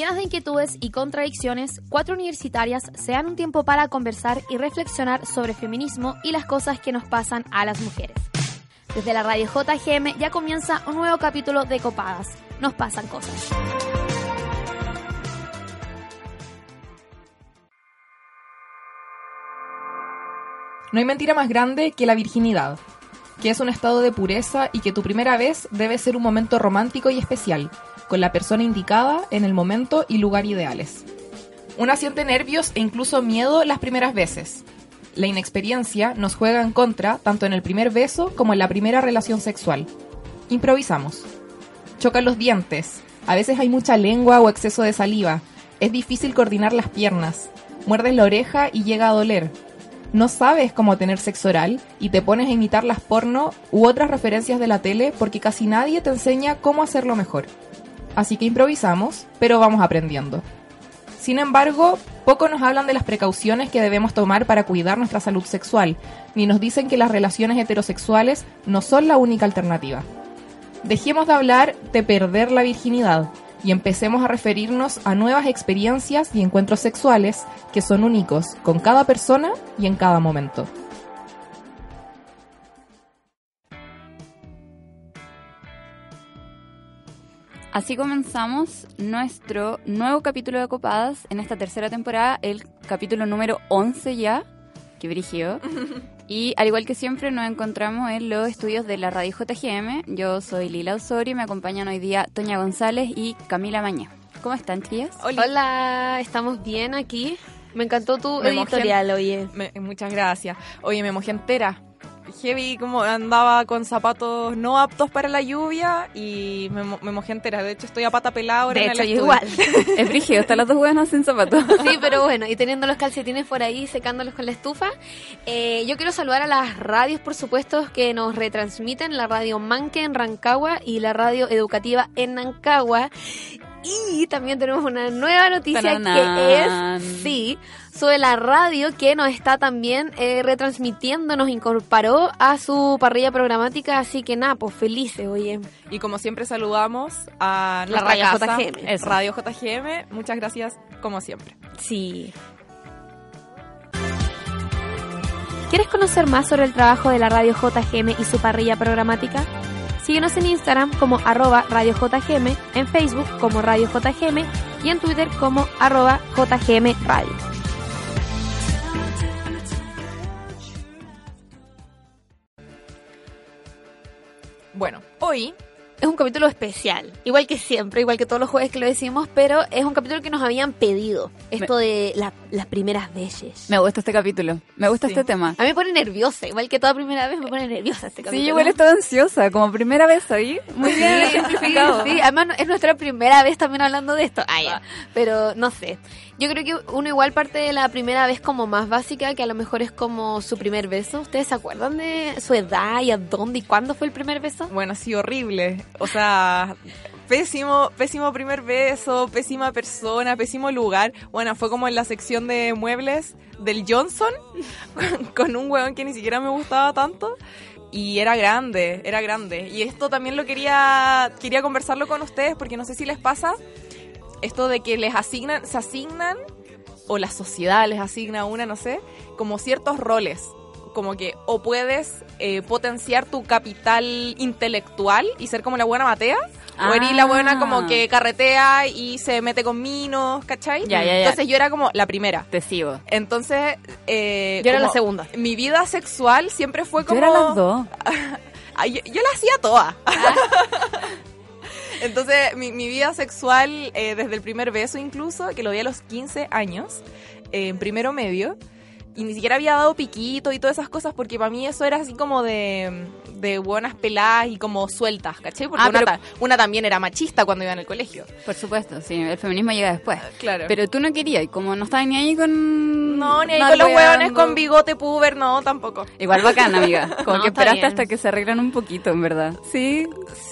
Llenas de inquietudes y contradicciones, cuatro universitarias se dan un tiempo para conversar y reflexionar sobre feminismo y las cosas que nos pasan a las mujeres. Desde la radio JGM ya comienza un nuevo capítulo de Copadas. Nos pasan cosas. No hay mentira más grande que la virginidad, que es un estado de pureza y que tu primera vez debe ser un momento romántico y especial, con la persona indicada en el momento y lugar ideales. Una siente nervios e incluso miedo las primeras veces. La inexperiencia nos juega en contra tanto en el primer beso como en la primera relación sexual. Improvisamos. Chocan los dientes. A veces hay mucha lengua o exceso de saliva. Es difícil coordinar las piernas. Muerdes la oreja y llega a doler. No sabes cómo tener sexo oral y te pones a imitar las porno u otras referencias de la tele porque casi nadie te enseña cómo hacerlo mejor. Así que improvisamos, pero vamos aprendiendo. Sin embargo, poco nos hablan de las precauciones que debemos tomar para cuidar nuestra salud sexual, ni nos dicen que las relaciones heterosexuales no son la única alternativa. Dejemos de hablar de perder la virginidad y empecemos a referirnos a nuevas experiencias y encuentros sexuales que son únicos con cada persona y en cada momento. Así comenzamos nuestro nuevo capítulo de Copadas en esta tercera temporada, el capítulo número 11 ya, que brígido. Y al igual que siempre nos encontramos en los estudios de la radio JGM. Yo soy Lila Osorio y me acompañan hoy día Toña González y Camila Maña. ¿Cómo están, tías? Hola, estamos bien aquí. Me encantó tu editorial, oye. muchas gracias. Oye, me mojé entera heavy como andaba con zapatos no aptos para la lluvia y me, me mojé entera. De hecho, estoy a pata pelada ahora de en hecho, el igual. es brígido, están las dos buenas sin zapatos. Sí, pero bueno, y teniendo los calcetines por ahí, secándolos con la estufa. Eh, yo quiero saludar a las radios, por supuesto, que nos retransmiten, la radio Manque en Rancagua y la radio educativa en Nancagua. Y también tenemos una nueva noticia que es, sí, sobre la radio que nos está también eh, retransmitiendo, nos incorporó a su parrilla programática, así que nada, pues felices, oye. Y como siempre saludamos a la radio JGM. Es Radio JGM, muchas gracias como siempre. Sí. ¿Quieres conocer más sobre el trabajo de la radio JGM y su parrilla programática? Síguenos en Instagram como arroba Radio JGM, en Facebook como Radio JGM y en Twitter como arroba JGM Radio. Bueno, hoy es un capítulo especial, igual que siempre, igual que todos los jueves que lo decimos, pero es un capítulo que nos habían pedido, esto de las primeras veces. Me gusta este capítulo, me gusta este tema. A mí me pone nerviosa, igual que toda primera vez me pone nerviosa este capítulo. Sí, igual estoy ansiosa, como primera vez ahí, muy bien simplificado. Sí, además es nuestra primera vez también hablando de esto, ah, pero no sé. Yo creo que uno igual parte de la primera vez como más básica, que a lo mejor es como su primer beso. ¿Ustedes se acuerdan de su edad y a dónde y cuándo fue el primer beso? Bueno, sí, horrible. O sea, pésimo, pésimo primer beso, pésima persona, pésimo lugar. Bueno, fue como en la sección de muebles del Johnson, con, un hueón que ni siquiera me gustaba tanto. Y era grande, era grande. Y esto también lo quería, quería conversarlo con ustedes porque no sé si les pasa esto de que les asignan, se asignan, o la sociedad les asigna una, no sé, como ciertos roles. Como que o puedes eh, potenciar tu capital intelectual y ser como la buena matea, o eres la buena como ah. que carretea y se mete con minos, ¿cachai? Entonces yo era como la primera. Te sigo. Entonces... Eh, yo era la segunda. Mi vida sexual siempre fue como... Yo era las dos. yo, la hacía toda. Ah. Entonces, mi, vida sexual, eh, desde el primer beso incluso, que lo di a los 15 años, en primero medio, y ni siquiera había dado piquito y todas esas cosas, porque para mí eso era así como de, de buenas peladas y como sueltas, ¿caché? Porque ah, una, también era machista cuando iba en el colegio. Por supuesto, sí, el feminismo llega después. Ah, claro. Pero tú no querías, y como no estabas ni ahí con... No, ni ahí con los hueones con bigote puber, no, tampoco. Igual bacán, amiga. Como que esperaste hasta que se arreglan un poquito, en verdad. Sí,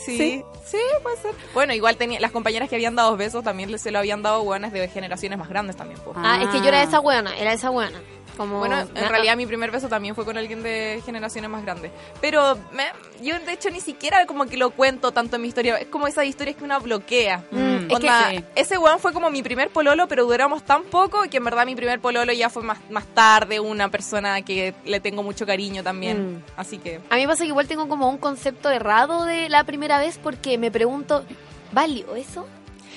sí. Sí, puede ser. Bueno, igual tenía las compañeras que habían dado besos también se lo habían dado hueones de generaciones más grandes también. Ah, es que yo era esa hueona, era esa hueona. Como, Bueno, en realidad mi primer beso también fue con alguien de generaciones más grandes. Pero me- yo de hecho ni siquiera como que lo cuento tanto en mi historia. Es como esas historias que uno bloquea. Mm, es que- sí. Ese weón fue como mi primer pololo, pero duramos tan poco que en verdad mi primer pololo ya fue más, más tarde, una persona que le tengo mucho cariño también. Mm. Así que... A mí me pasa que igual tengo como un concepto errado de la primera vez porque me pregunto, ¿valió eso?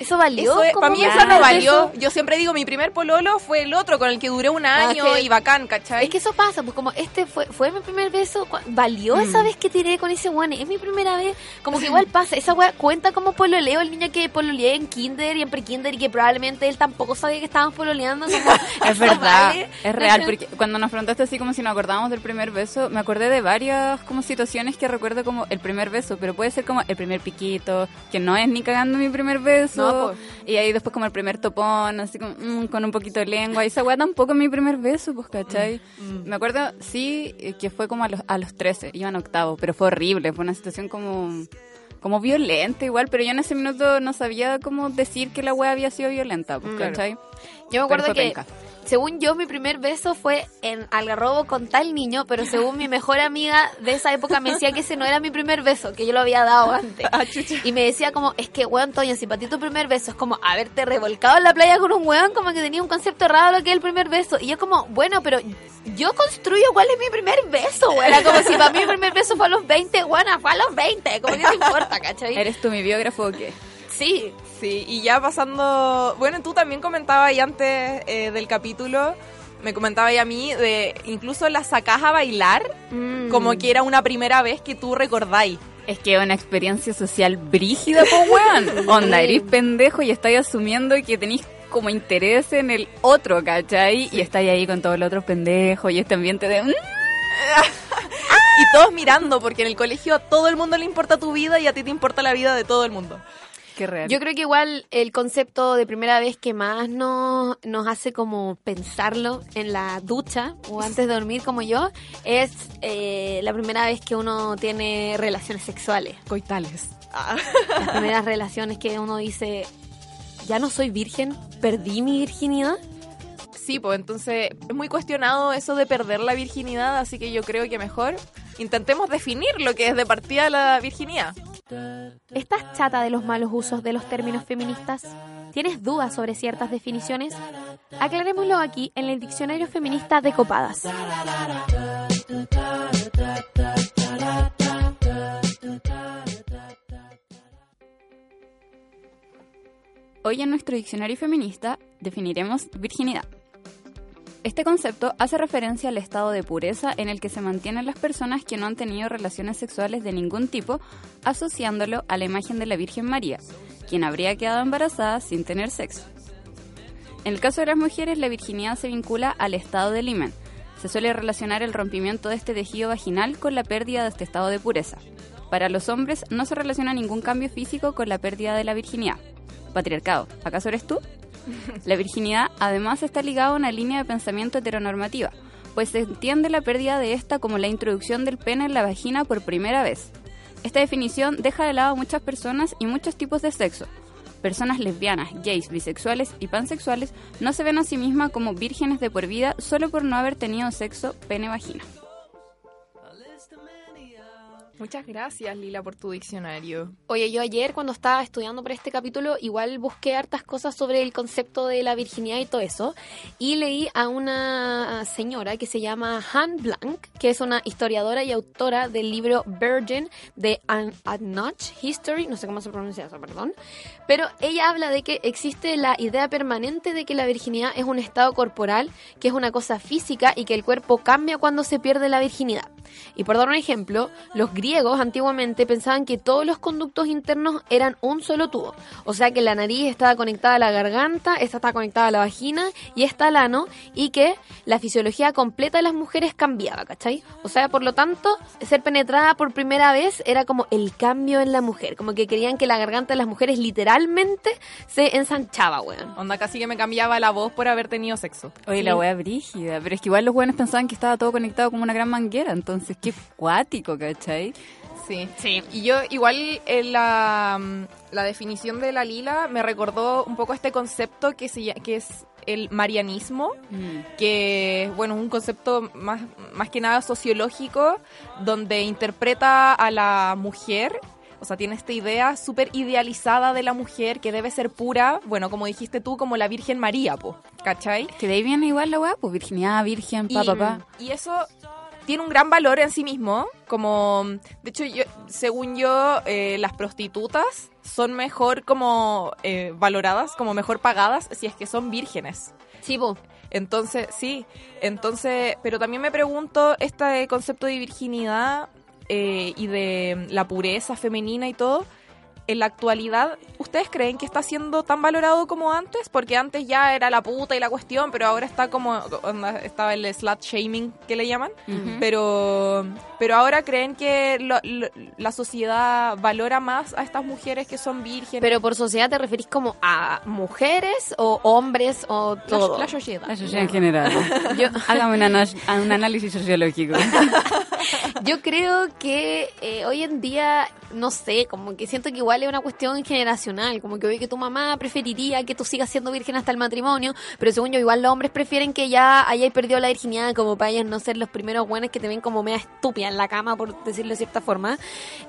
¿Eso valió? Eso es- para mí eso no valió. Yo siempre digo, mi primer pololo fue el otro con el que duré un Ah, año es que- y bacán, ¿cachai? Es que eso pasa, pues como este fue fue mi primer beso, ¿valió esa vez que tiré con ese weón? Es mi primera vez, como que igual pasa, esa weá cuenta como pololeo, el niño que pololeé en kinder y en pre-kinder y que probablemente él tampoco sabía que estábamos pololeando, como, Es verdad, ¿vale? es real, porque cuando nos preguntaste así como si nos acordábamos del primer beso, me acordé de varias como situaciones que recuerdo como el primer beso, pero puede ser como el primer piquito, que no es ni cagando mi primer beso, No, y ahí después como el primer topón, así como mm, con un poquito de lengua, y esa weá tampoco es mi primer beso, pues, ¿cachai? Mm. Me acuerdo, sí, que fue como a los, a los 13, iba en octavo, pero fue horrible, fue una situación como... Como violenta igual, pero yo en ese minuto no sabía cómo decir que la wea había sido violenta, pues, Mm. ¿cachai? Yo me acuerdo que. Según yo, mi primer beso fue en Algarrobo con tal niño, pero según mi mejor amiga de esa época me decía que ese no era mi primer beso, que yo lo había dado antes. Ah. Y me decía como, es que, weón, Toño, si para ti tu primer beso es como haberte revolcado en la playa con un weón, como que tenía un concepto errado de lo que es el primer beso. Y yo como, bueno, pero yo construyo cuál es mi primer beso, weón. Era como si para mí el primer beso fue a los 20, weón, fue a los 20, como que no importa, ¿cachai? ¿Eres tú mi biógrafo o qué? Sí. Sí, y ya pasando, bueno, tú también comentabas ahí antes eh, del capítulo, me comentabas ahí a mí de incluso la sacás a bailar Mm. como que era una primera vez que tú recordáis. Es que una experiencia social brígida, po weón. Onda, eres pendejo y estáis asumiendo que tenéis como interés en el otro, ¿cachai? Y estáis ahí con todos los otros pendejos y este ambiente de... "Mm". Y todos mirando, porque en el colegio a todo el mundo le importa tu vida y a ti te importa la vida de todo el mundo. Qué real. Yo creo que igual el concepto de primera vez que más nos, nos hace como pensarlo en la ducha o antes de dormir como yo es eh, la primera vez que uno tiene relaciones sexuales. Coitales. Ah. Las primeras relaciones que uno dice, ya no soy virgen, perdí mi virginidad. Sí, pues entonces es muy cuestionado eso de perder la virginidad, así que yo creo que mejor intentemos definir lo que es de partida la virginidad. ¿Estás chata de los malos usos de los términos feministas? ¿Tienes dudas sobre ciertas definiciones? Aclarémoslo aquí en el Diccionario Feminista de Copadas. Hoy en nuestro diccionario feminista definiremos virginidad. Este concepto hace referencia al estado de pureza en el que se mantienen las personas que no han tenido relaciones sexuales de ningún tipo, asociándolo a la imagen de la Virgen María, quien habría quedado embarazada sin tener sexo. En el caso de las mujeres, la virginidad se vincula al estado del himen. Se suele relacionar el rompimiento de este tejido vaginal con la pérdida de este estado de pureza. Para los hombres no se relaciona ningún cambio físico con la pérdida de la virginidad. Patriarcado, ¿acaso eres tú? La virginidad además está ligada a una línea de pensamiento heteronormativa, pues se entiende la pérdida de esta como la introducción del pene en la vagina por primera vez. Esta definición deja de lado a muchas personas y muchos tipos de sexo. Personas lesbianas, gays, bisexuales y pansexuales no se ven a sí mismas como vírgenes de por vida solo por no haber tenido sexo pene-vagina. Muchas gracias, Lila, por tu diccionario. Oye, yo ayer cuando estaba estudiando para este capítulo, igual busqué hartas cosas sobre el concepto de la virginidad y todo eso. Y leí a una señora que se llama Han Blanc, que es una historiadora y autora del libro Virgin de An Notch History, no sé cómo se pronuncia eso, perdón. Pero ella habla de que existe la idea permanente de que la virginidad es un estado corporal, que es una cosa física y que el cuerpo cambia cuando se pierde la virginidad. Y por dar un ejemplo, los griegos antiguamente pensaban que todos los conductos internos eran un solo tubo. O sea que la nariz estaba conectada a la garganta, esta estaba conectada a la vagina y esta al ano, y que la fisiología completa de las mujeres cambiaba, ¿cachai? O sea, por lo tanto, ser penetrada por primera vez era como el cambio en la mujer, como que querían que la garganta de las mujeres literalmente se ensanchaba, weón. Onda, casi que me cambiaba la voz por haber tenido sexo. Oye, Sí. la wea brígida, pero es que igual los buenos pensaban que estaba todo conectado como una gran manguera, entonces qué cuático, ¿cachai? Sí. Y yo igual en la, mm, la definición de la lila me recordó un poco este concepto que, se, que es el marianismo, Mm. que bueno, es un concepto más, más que nada sociológico, donde interpreta a la mujer, o sea, tiene esta idea súper idealizada de la mujer que debe ser pura, bueno, como dijiste tú, como la Virgen María, po, ¿cachai? Que de ahí viene igual la weá, pues virginidad, virgen, pa, y, pa, pa. y eso tiene un gran valor en sí mismo, como, de hecho, yo, según yo, eh, las prostitutas son mejor como eh, valoradas, como mejor pagadas si es que son vírgenes. Sí, po. Entonces, sí, entonces, pero también me pregunto, este concepto de virginidad eh, y de la pureza femenina y todo, en la actualidad, ¿ustedes creen que está siendo tan valorado como antes? Porque antes ya era la puta y la cuestión, pero ahora está como, estaba el slut shaming que le llaman, pero, pero ahora creen que lo- lo- la sociedad valora más a estas mujeres que son vírgenes. Pero por sociedad te referís como a mujeres o hombres o La- todo. la sociedad. La sociedad en general. Yo, hágame un análisis sociológico. Yo creo que eh, hoy en día, no sé, como que siento que igual es una cuestión generacional, como que hoy que tu mamá preferiría que tú sigas siendo virgen hasta el matrimonio, pero según yo igual los hombres prefieren que ya hayáis perdido la virginidad como para ellos no ser los primeros buenos que te ven como media estúpida en la cama, por decirlo de cierta forma.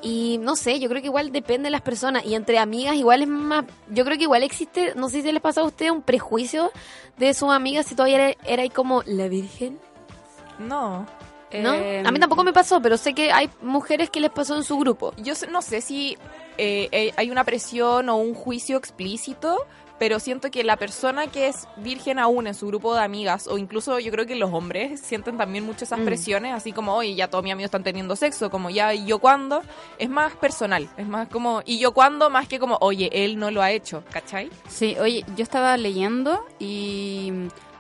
Y no sé, yo creo que igual depende de las personas y entre amigas igual es más, yo creo que igual existe, no sé si les pasa a ustedes un prejuicio de sus amigas si todavía era, era ahí como la virgen. No. ¿No? Eh, a mí tampoco me pasó, pero sé que hay mujeres que les pasó en su grupo. Yo no sé si eh, eh, hay una presión o un juicio explícito, pero siento que la persona que es virgen aún en su grupo de amigas, o incluso yo creo que los hombres sienten también mucho esas Mm. presiones, así como, oye, ya todos mis amigos están teniendo sexo, como ya, ¿y yo cuándo? Es más personal, es más como, ¿y yo cuándo? Más que como, oye, él no lo ha hecho, ¿cachai? Sí, oye, yo estaba leyendo y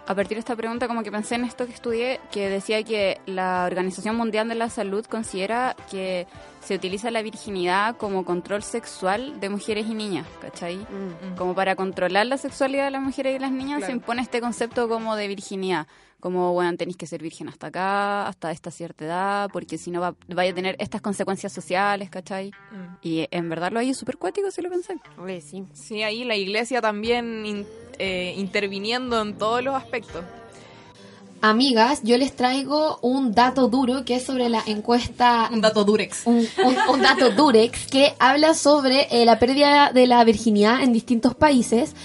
a partir de esta pregunta como que pensé en esto que estudié, que decía que la Organización Mundial de la Salud considera que se utiliza la virginidad como control sexual de mujeres y niñas, ¿cachai? Mm. Como para controlar la sexualidad de las mujeres y las niñas Claro. se impone este concepto como de virginidad. Como, bueno, tenéis que ser virgen hasta acá, hasta esta cierta edad, porque si no va, vaya a tener estas consecuencias sociales, ¿cachai? Y en verdad lo hay es súper cuático si lo pensé. Oye, sí. Sí, ahí la iglesia también in- eh, interviniendo en todos los aspectos. Amigas, yo les traigo un dato duro que es sobre la encuesta Un dato durex. un, un- un dato Durex que habla sobre eh, la pérdida de la virginidad en distintos países.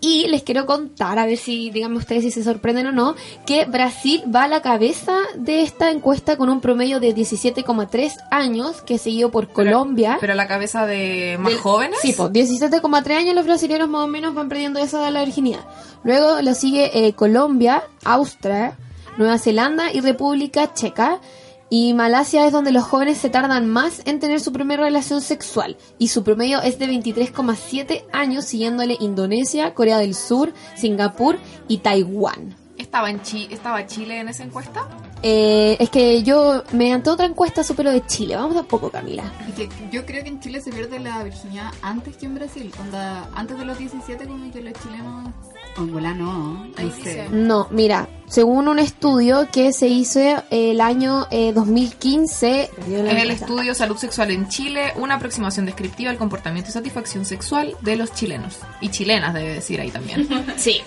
Y les quiero contar, a ver si, díganme ustedes si se sorprenden o no, que Brasil va a la cabeza de esta encuesta con un promedio de 17,3 años, que es seguido por Colombia. Pero a la cabeza de más Del- jóvenes. Sí, pues 17,3 años los brasileños más o menos van perdiendo esa de la virginidad. Luego lo sigue eh, Colombia, Austria, Nueva Zelanda y República Checa. Y Malasia es donde los jóvenes se tardan más en tener su primera relación sexual. Y su promedio es de 23,7 años, siguiéndole Indonesia, Corea del Sur, Singapur y Taiwán. ¿Estaba, en Chi- ¿Estaba Chile en esa encuesta? Eh, es que yo, mediante otra encuesta, supe lo de Chile. Vamos a poco, Camila. Es que yo creo que en Chile se pierde la virginidad antes que en Brasil. Onda, antes de los 17 como que los chilenos... Angola no, Ahí no sé. dice. No, mira, según un estudio que se hizo el año eh, 2015... En el estudio Salud Sexual en Chile, una aproximación descriptiva al comportamiento y satisfacción sexual de los chilenos. Y chilenas, debe decir ahí también. Sí.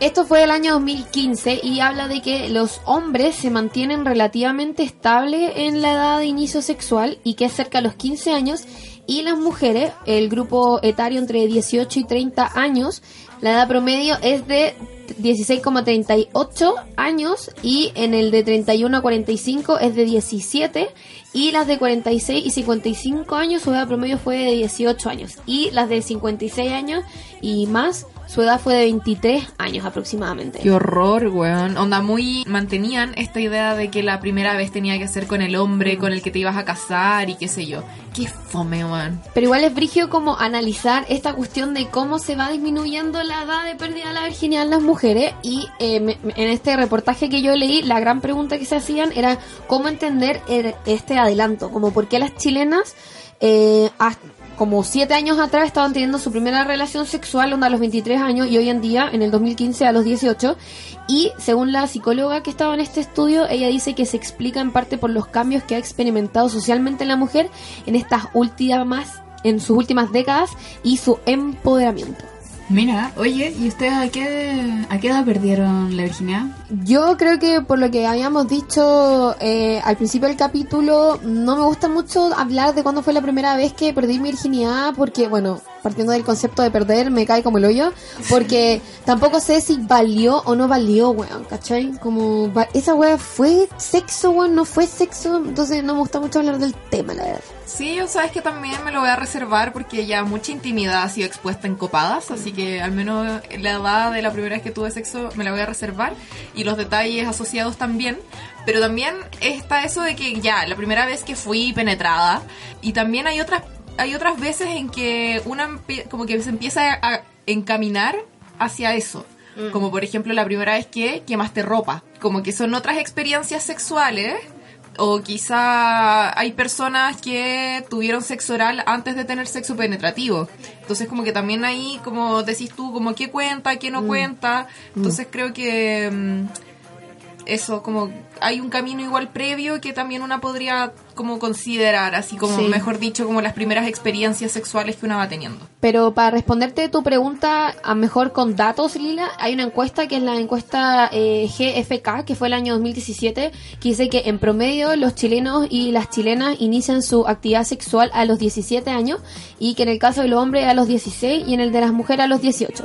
Esto fue el año 2015 y habla de que los hombres se mantienen relativamente estables en la edad de inicio sexual y que es cerca de los 15 años y las mujeres, el grupo etario entre 18 y 30 años, la edad promedio es de 16,38 años y en el de 31 a 45 es de 17 y las de 46 y 55 años su edad promedio fue de 18 años y las de 56 años y más su edad fue de 23 años aproximadamente. Qué horror, weón. Onda, muy mantenían esta idea de que la primera vez tenía que ser con el hombre con el que te ibas a casar y qué sé yo. Qué fome, weón. Pero igual es brigio como analizar esta cuestión de cómo se va disminuyendo la edad de pérdida de la virginidad en las mujeres. Y eh, me- en este reportaje que yo leí, la gran pregunta que se hacían era cómo entender el- este adelanto. Como por qué las chilenas, eh, hasta- como siete años atrás, estaban teniendo su primera relación sexual, onda a los 23 años, y hoy en día, en el 2015, a los 18. Y según la psicóloga que estaba en este estudio, ella dice que se explica en parte por los cambios que ha experimentado socialmente la mujer en estas últimas, en sus últimas décadas y su empoderamiento. Mira, oye, ¿y ustedes a qué, a qué edad perdieron la virginidad? Yo creo que por lo que habíamos dicho eh, al principio del capítulo, no me gusta mucho hablar de cuándo fue la primera vez que perdí mi virginidad, porque, bueno, partiendo del concepto de perder, me cae como el hoyo, porque tampoco sé si valió o no valió, weón, ¿cachai? Como, esa wea fue sexo, weón, no fue sexo, entonces no me gusta mucho hablar del tema, la verdad. Sí, yo sabes que también me lo voy a reservar porque ya mucha intimidad ha sido expuesta en copadas, así que al menos la edad de la primera vez que tuve sexo me la voy a reservar y los detalles asociados también. Pero también está eso de que ya, la primera vez que fui penetrada y también hay otras hay otras veces en que una como que se empieza a encaminar hacia eso. Como por ejemplo la primera vez que quemaste ropa. Como que son otras experiencias sexuales o quizá hay personas que tuvieron sexo oral antes de tener sexo penetrativo. Entonces como que también ahí, como decís tú, como qué cuenta, qué no cuenta. Entonces creo que mm, eso, como hay un camino igual previo que también una podría como considerar, así como, Sí. mejor dicho, como las primeras experiencias sexuales que una va teniendo. Pero para responderte tu pregunta, a mejor con datos, Lila, hay una encuesta que es la encuesta eh, GFK, que fue el año 2017, que dice que en promedio los chilenos y las chilenas inician su actividad sexual a los 17 años y que en el caso de los hombres a los 16 y en el de las mujeres a los 18.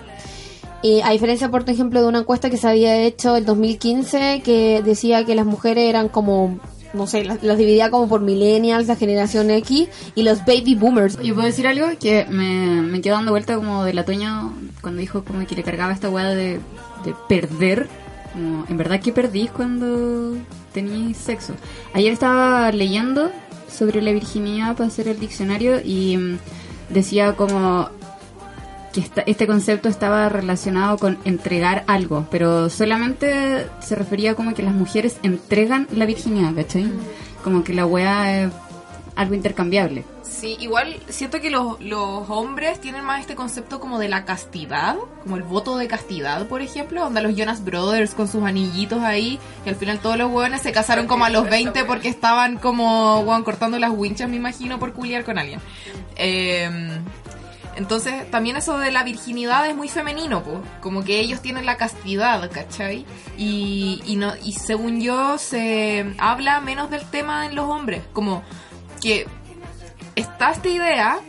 Eh, a diferencia, por ejemplo, de una encuesta que se había hecho el 2015 que decía que las mujeres eran como, no sé, las, las dividía como por millennials, la generación X y los baby boomers. Yo puedo decir algo que me, me quedó dando vuelta como del otoño cuando dijo como que le cargaba esta weá de, de perder. Como, en verdad que perdís cuando tenéis sexo. Ayer estaba leyendo sobre la virginidad para hacer el diccionario y mm, decía como que esta- este concepto estaba relacionado con entregar algo, pero solamente se refería como que las mujeres entregan la virginidad, ¿cachai? Como que la weá es algo intercambiable. Sí, igual siento que los, los hombres tienen más este concepto como de la castidad, como el voto de castidad, por ejemplo, donde los Jonas Brothers con sus anillitos ahí, y al final todos los hueones se casaron como a los 20 porque estaban como, hueón, cortando las winchas, me imagino, por culiar con alguien. Eh, entonces, también eso de la virginidad es muy femenino, po. como que ellos tienen la castidad, ¿cachai? Y, y, no, y según yo, se habla menos del tema en los hombres, como que está esta idea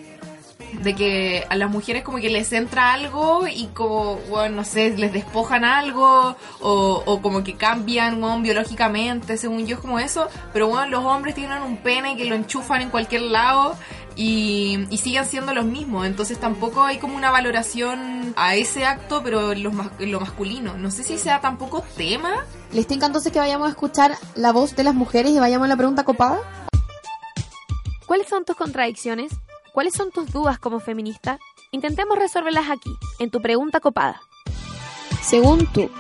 de que a las mujeres como que les entra algo y como, bueno, no sé, les despojan algo o, o como que cambian, bueno, biológicamente, según yo es como eso, pero bueno, los hombres tienen un pene que lo enchufan en cualquier lado y, y siguen siendo los mismos, entonces tampoco hay como una valoración a ese acto, pero en lo masculino. No sé si sea tampoco tema. ¿Les tinca entonces que vayamos a escuchar la voz de las mujeres y vayamos a la pregunta copada? ¿Cuáles son tus contradicciones? ¿Cuáles son tus dudas como feminista? Intentemos resolverlas aquí, en tu pregunta copada. Según tú,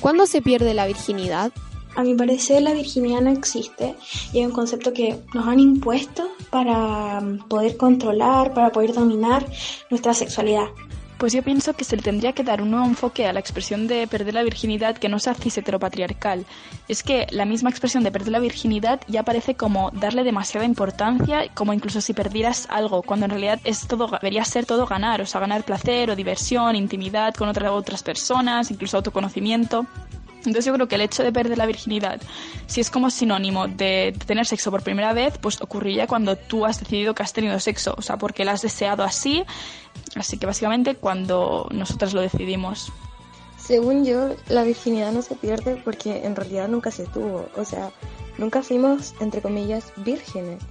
¿cuándo se pierde la virginidad? A mi parecer la virginidad no existe y es un concepto que nos han impuesto para mm, poder controlar, para poder dominar nuestra sexualidad. Pues yo pienso que se le tendría que dar un nuevo enfoque a la expresión de perder la virginidad que no sea cis heteropatriarcal. Es que la misma expresión de perder la virginidad ya parece como darle demasiada importancia, como incluso si perdieras algo, cuando en realidad es todo, debería ser todo ganar, o sea, ganar placer o diversión, intimidad con otras otras personas, incluso autoconocimiento. Entonces yo creo que el hecho de perder la virginidad, si es como sinónimo de tener sexo por primera vez, pues ocurriría cuando tú has decidido que has tenido sexo, o sea, porque lo has deseado así, así que básicamente cuando nosotras lo decidimos. Según yo, la virginidad no se pierde porque en realidad nunca se tuvo. O sea, nunca fuimos, entre comillas, vírgenes.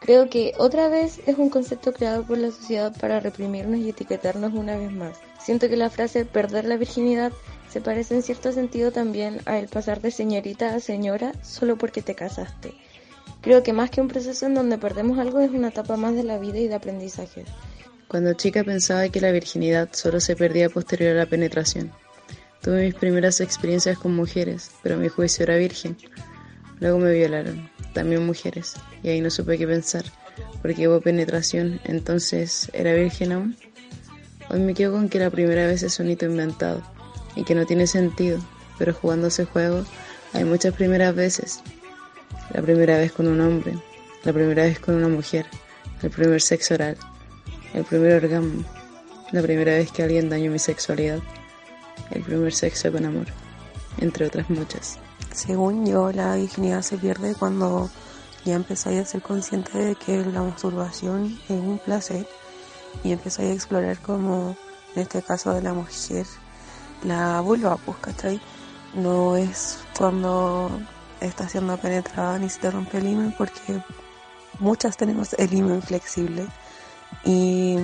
Creo que otra vez es un concepto creado por la sociedad para reprimirnos y etiquetarnos una vez más. Siento que la frase perder la virginidad se parece en cierto sentido también a el pasar de señorita a señora solo porque te casaste. Creo que más que un proceso en donde perdemos algo es una etapa más de la vida y de aprendizaje. Cuando chica pensaba que la virginidad solo se perdía posterior a la penetración. Tuve mis primeras experiencias con mujeres, pero mi juicio era virgen. Luego me violaron, también mujeres, y ahí no supe qué pensar, porque hubo penetración, entonces ¿era virgen aún? Hoy me quedo con que la primera vez es un hito inventado, y que no tiene sentido, pero jugando ese juego hay muchas primeras veces. La primera vez con un hombre, la primera vez con una mujer, el primer sexo oral, el primer orgasmo, la primera vez que alguien dañó mi sexualidad, el primer sexo con amor, entre otras muchas. Según yo, la virginidad se pierde cuando ya empezáis a ser consciente de que la masturbación es un placer y empezáis a explorar como, en este caso de la mujer, la vulva, pues, ¿cachai? No es cuando está siendo penetrada ni se te rompe el himen porque muchas tenemos el himen flexible y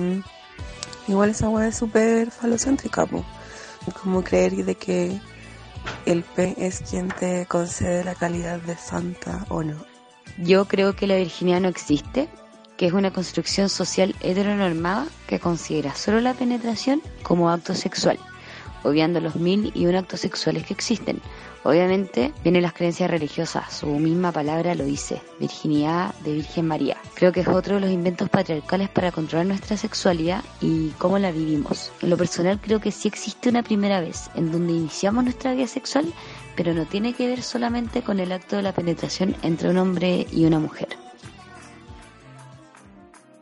igual esa hueá es súper falocéntrica, po. como creer de que el P es quien te concede la calidad de santa o no. Yo creo que la virginidad no existe, que es una construcción social heteronormada que considera solo la penetración como acto sexual, obviando los mil y un actos sexuales que existen. Obviamente vienen las creencias religiosas, su misma palabra lo dice, virginidad de Virgen María. Creo que es otro de los inventos patriarcales para controlar nuestra sexualidad y cómo la vivimos. En lo personal creo que sí existe una primera vez en donde iniciamos nuestra vida sexual, pero no tiene que ver solamente con el acto de la penetración entre un hombre y una mujer.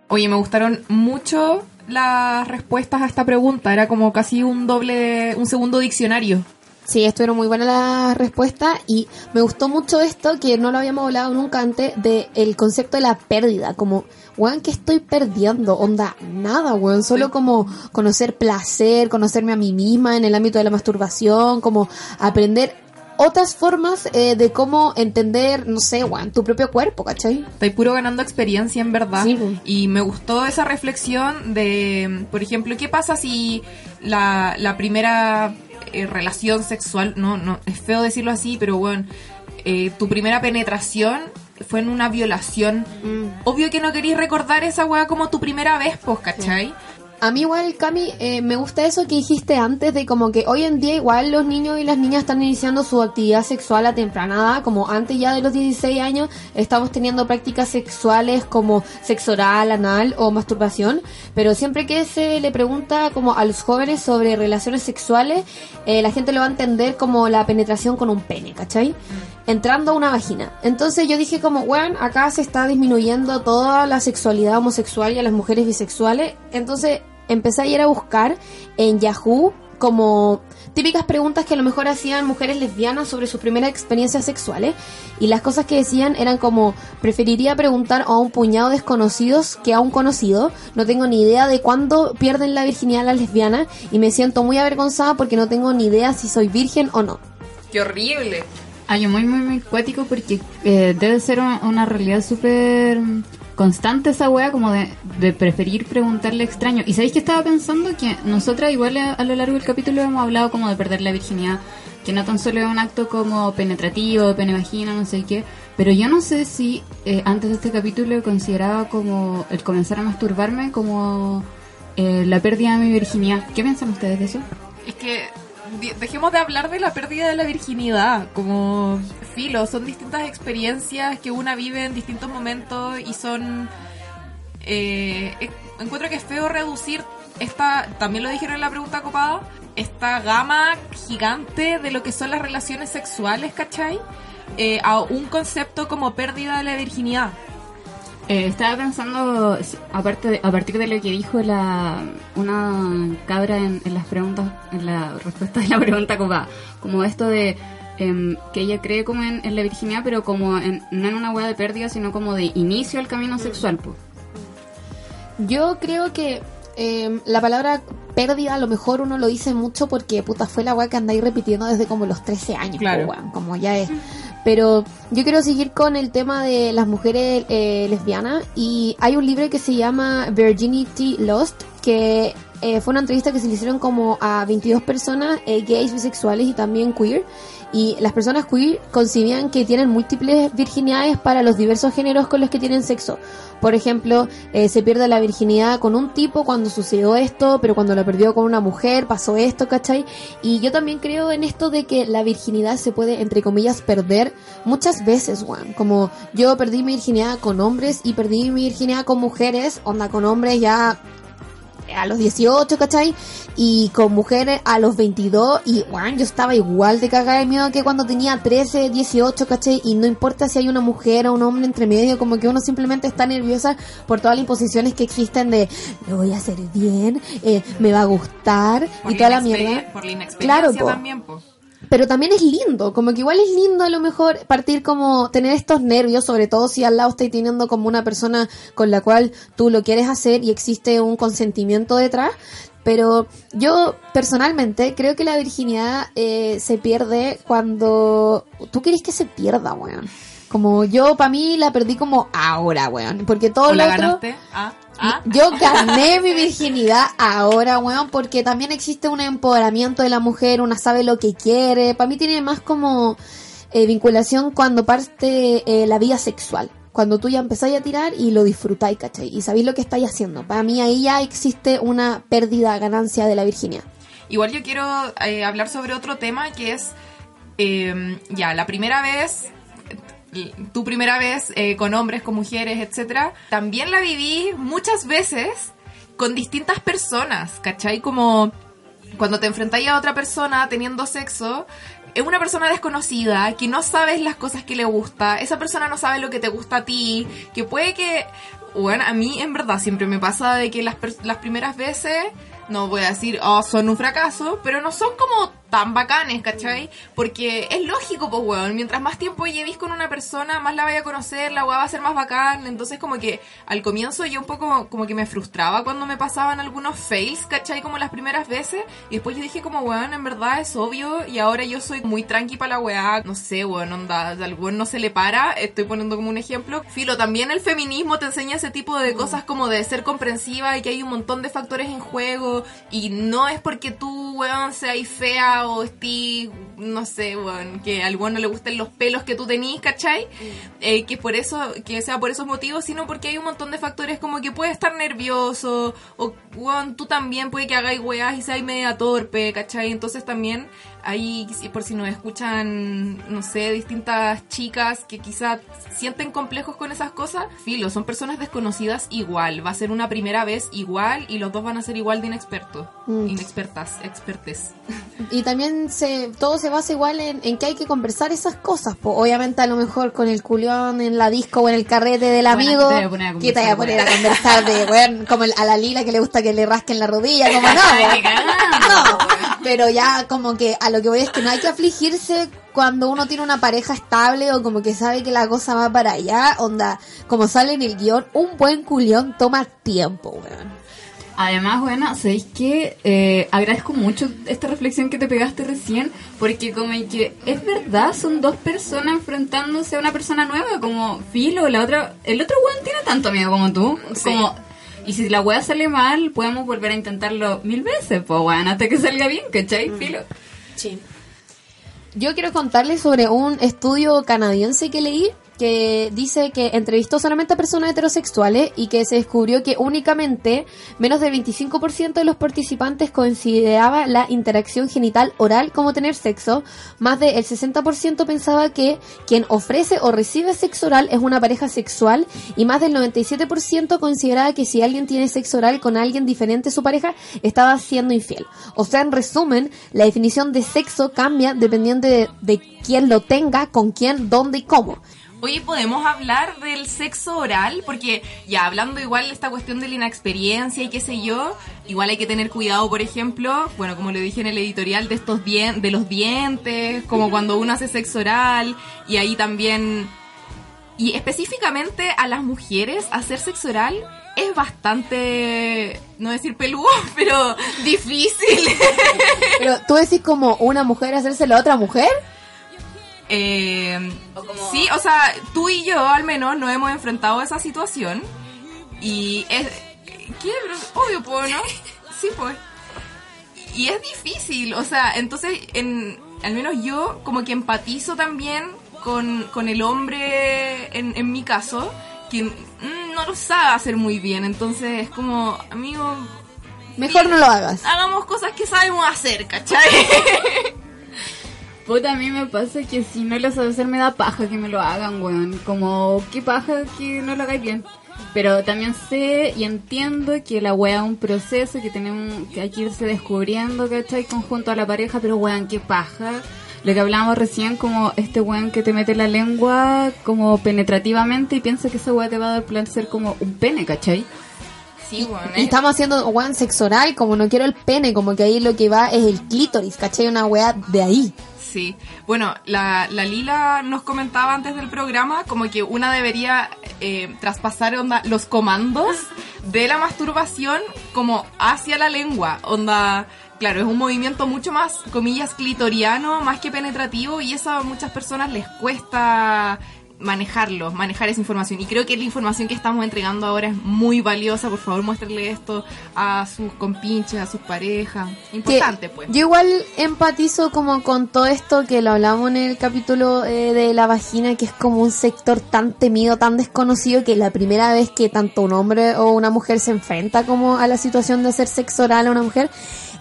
Oye, me gustaron mucho las respuestas a esta pregunta. Era como casi un doble, un segundo diccionario. Sí, estuvieron muy buenas las respuestas y me gustó mucho esto, que no lo habíamos hablado nunca antes, de el concepto de la pérdida, como, weón, ¿qué estoy perdiendo? Onda, nada, weón, solo como conocer placer, conocerme a mí misma en el ámbito de la masturbación, como aprender otras formas eh, de cómo entender, no sé, weón, tu propio cuerpo, ¿cachai? Estoy puro ganando experiencia, en verdad. Sí. Y me gustó esa reflexión de, por ejemplo, ¿qué pasa si la, la primera eh, relación sexual, no, no, es feo decirlo así, pero bueno, eh, tu primera penetración fue en una violación. Obvio que no queréis recordar esa weá como tu primera vez, pues, ¿cachai? A mí igual, Cami, eh, me gusta eso que dijiste antes de como que hoy en día igual los niños y las niñas están iniciando su actividad sexual a temprana edad, como antes ya de los 16 años estamos teniendo prácticas sexuales como sexo oral, anal o masturbación, pero siempre que se le pregunta como a los jóvenes sobre relaciones sexuales, eh, la gente lo va a entender como la penetración con un pene, ¿cachai? Entrando a una vagina. Entonces yo dije como, bueno, acá se está disminuyendo toda la sexualidad homosexual y a las mujeres bisexuales, entonces empecé a ir a buscar en Yahoo como típicas preguntas que a lo mejor hacían mujeres lesbianas sobre sus primeras experiencias sexuales y las cosas que decían eran como preferiría preguntar a un puñado de desconocidos que a un conocido no tengo ni idea de cuándo pierden la virginidad las lesbianas y me siento muy avergonzada porque no tengo ni idea si soy virgen o no ¡Qué horrible! Ay, muy, muy, muy cuático porque eh, debe ser una, una realidad súper constante esa wea como de, de preferir preguntarle extraño. Y sabéis que estaba pensando que nosotras igual a, lo largo del capítulo hemos hablado como de perder la virginidad, que no tan solo es un acto como penetrativo, pene vagina, no sé qué, pero yo no sé si eh, antes de este capítulo consideraba como el comenzar a masturbarme como eh, la pérdida de mi virginidad. ¿Qué piensan ustedes de eso? Es que dejemos de hablar de la pérdida de la virginidad, como filo, son distintas experiencias que una vive en distintos momentos y son... eh, encuentro que es feo reducir esta, también lo dijeron en la pregunta copada, esta gama gigante de lo que son las relaciones sexuales, ¿cachai? Eh, a un concepto como pérdida de la virginidad. Eh, estaba pensando, aparte de- a partir de lo que dijo la una cabra en, en las preguntas, en la respuesta de la pregunta copada, como esto de em, que ella cree como en, en la virginidad, pero como en- no en una hueá de pérdida, sino como de inicio al camino sexual. Pues. Yo creo que eh, la palabra pérdida a lo mejor uno lo dice mucho porque puta fue la weá que andáis repitiendo desde como los 13 años, Claro. po, como ya es. Pero yo quiero seguir con el tema de las mujeres eh, lesbianas. Y hay un libro que se llama Virginity Lost que eh, fue una entrevista que se le hicieron como a 22 personas eh, gays, bisexuales y también queer y las personas queer concibían que tienen múltiples virginidades para los diversos géneros con los que tienen sexo. Por ejemplo, eh, se pierde la virginidad con un tipo cuando sucedió esto, pero cuando la perdió con una mujer pasó esto, ¿cachai? Y yo también creo en esto de que la virginidad se puede, entre comillas, perder muchas veces, Juan. Como yo perdí mi virginidad con hombres y perdí mi virginidad con mujeres, onda con hombres ya a los 18, ¿cachai? Y con mujeres a los 22 y, bueno, yo estaba igual de cagada de miedo que cuando tenía 13, 18, ¿cachai? Y no importa si hay una mujer o un hombre entre medio, como que uno simplemente está nerviosa por todas las imposiciones que existen de, lo voy a hacer bien, eh, me va a gustar Por y toda la mierda. Por la inexperiencia Claro, po. también, po. Pero también es lindo, como que igual es lindo a lo mejor partir como tener estos nervios, sobre todo si al lado estáis teniendo como una persona con la cual tú lo quieres hacer y existe un consentimiento detrás. Pero yo personalmente creo que la virginidad eh, se pierde cuando tú querés que se pierda, weón. Como yo, para mí, la perdí como ahora, weón. Porque todo ¿O lo la otro... ganaste? Ah, ah. Yo gané mi virginidad ahora, weón, porque también existe un empoderamiento de la mujer, una sabe lo que quiere. Para mí tiene más como eh, vinculación cuando parte eh, la vida sexual. Cuando tú ya empezáis a tirar y lo disfrutáis, ¿cachai? Y sabéis lo que estáis haciendo. Para mí ahí ya existe una pérdida, ganancia de la virginidad. Igual yo quiero eh, hablar sobre otro tema que es, ya, la primera vez, tu primera vez eh, con hombres, con mujeres, etcétera, también la viví muchas veces con distintas personas, ¿cachai? Como cuando te enfrentáis a otra persona teniendo sexo, es una persona desconocida, que no sabes las cosas que le gusta, esa persona no sabe lo que te gusta a ti, que puede que, bueno, a mí en verdad siempre me pasa de que las, las primeras veces, no voy a decir, oh, son un fracaso, pero no son como tan bacanes, ¿cachai? Porque es lógico, pues, weón, mientras más tiempo llevís con una persona, más la vaya a conocer, la weá va a ser más bacán, entonces como que al comienzo yo un poco como que me frustraba cuando me pasaban algunos fails, ¿cachai? Como las primeras veces, y después yo dije como, weón, en verdad es obvio, y ahora yo soy muy tranqui para la weá, no sé, weón, onda, al weón no se le para, estoy poniendo como un ejemplo. Filo, también el feminismo te enseña ese tipo de cosas como de ser comprensiva y que hay un montón de factores en juego, y no es porque tú, weón, seas fea o no sé, weón, que al weón no le gusten los pelos que tú tenís, ¿cachai? Eh, que por eso, que sea por esos motivos, sino porque hay un montón de factores como que puedes estar nervioso, o weón, tú también puede que hagáis weas y seáis media torpe, ¿cachai? Entonces también ahí, por si nos escuchan, no sé, distintas chicas que quizás sienten complejos con esas cosas, filo, son personas desconocidas igual, va a ser una primera vez igual y los dos van a ser igual de inexpertos, Mm. inexpertas, expertes. Y también se, todo se basa igual en, en que hay que conversar esas cosas. po. Obviamente a lo mejor con el culión en la disco o en el carrete del Bueno, amigo. ¿qué te voy a poner a ¿Qué te voy a conversar, poner a conversar de, weón, como el- a la Lila que le gusta que le rasquen la rodilla? Como no. No, pero ya como que a lo que voy es que no hay que afligirse cuando uno tiene una pareja estable o como que sabe que la cosa va para allá. Onda, como sale en el guion, un buen culión toma tiempo, weón. Además, bueno, ¿sabéis qué? Eh, agradezco mucho esta reflexión que te pegaste recién, porque como que es verdad, son dos personas enfrentándose a una persona nueva, como Filo, la otra, el otro weón tiene tanto miedo como tú, Sí. como, y si la wea sale mal, podemos volver a intentarlo mil veces, pues weón, hasta que salga bien, ¿cachai? Filo. Sí. Yo quiero contarles sobre un estudio canadiense que leí que dice que entrevistó solamente a personas heterosexuales y que se descubrió que únicamente menos del 25% de los participantes consideraba la interacción genital oral como tener sexo, más del 60% pensaba que quien ofrece o recibe sexo oral es una pareja sexual y más del 97% consideraba que si alguien tiene sexo oral con alguien diferente a su pareja estaba siendo infiel. O sea, en resumen, la definición de sexo cambia dependiendo de, de quién lo tenga, con quién, dónde y cómo. Oye, ¿podemos hablar del sexo oral? Porque ya hablando igual de esta cuestión de la inexperiencia y qué sé yo, igual hay que tener cuidado, por ejemplo, bueno, como le dije en el editorial, de estos dien- de los dientes, como cuando uno hace sexo oral, y ahí también... Y específicamente a las mujeres hacer sexo oral es bastante, no decir peludo, pero difícil. Pero tú decís como una mujer hacérselo a otra mujer. Eh, Sí, o sea, tú y yo al menos nos hemos enfrentado a esa situación y es... ¿Qué? Obvio, pues, ¿no? Sí, pues. Y es difícil, o sea, entonces, en, al menos yo como que empatizo también con, con el hombre, en, en mi caso, que mm, no lo sabe hacer muy bien, entonces es como, amigo... Mejor no lo hagas. Hagamos cosas que sabemos hacer, ¿cachai? Puta, a mí me pasa que si no lo sabes hacer me da paja que me lo hagan, weón. Como, qué paja que no lo hagáis bien. Pero también sé y entiendo que la wea es un proceso que tenemos que hay que irse descubriendo, ¿cachai? Conjunto a la pareja, pero weón, qué paja. Lo que hablábamos recién, como este weón que te mete la lengua como penetrativamente y piensa que esa wea te va a dar placer como un pene, ¿cachai? Sí, weón. Y estamos haciendo one sex oral, como no quiero el pene, como que ahí lo que va es el clítoris, ¿cachai? Una weá de ahí. Sí, bueno, la, la Lila nos comentaba antes del programa como que una debería eh, traspasar onda, los comandos de la masturbación como hacia la lengua, onda, claro, es un movimiento mucho más, comillas, clitoriano, más que penetrativo y eso a muchas personas les cuesta manejarlo, manejar esa información. Y creo que la información que estamos entregando ahora es muy valiosa. Por favor, muéstrenle esto a sus compinches, a sus parejas. Importante, Que pues. Yo igual empatizo como con todo esto que lo hablamos en el capítulo eh, de la vagina, que es como un sector tan temido, tan desconocido, que la primera vez que tanto un hombre o una mujer se enfrenta como a la situación de hacer sexo oral a una mujer,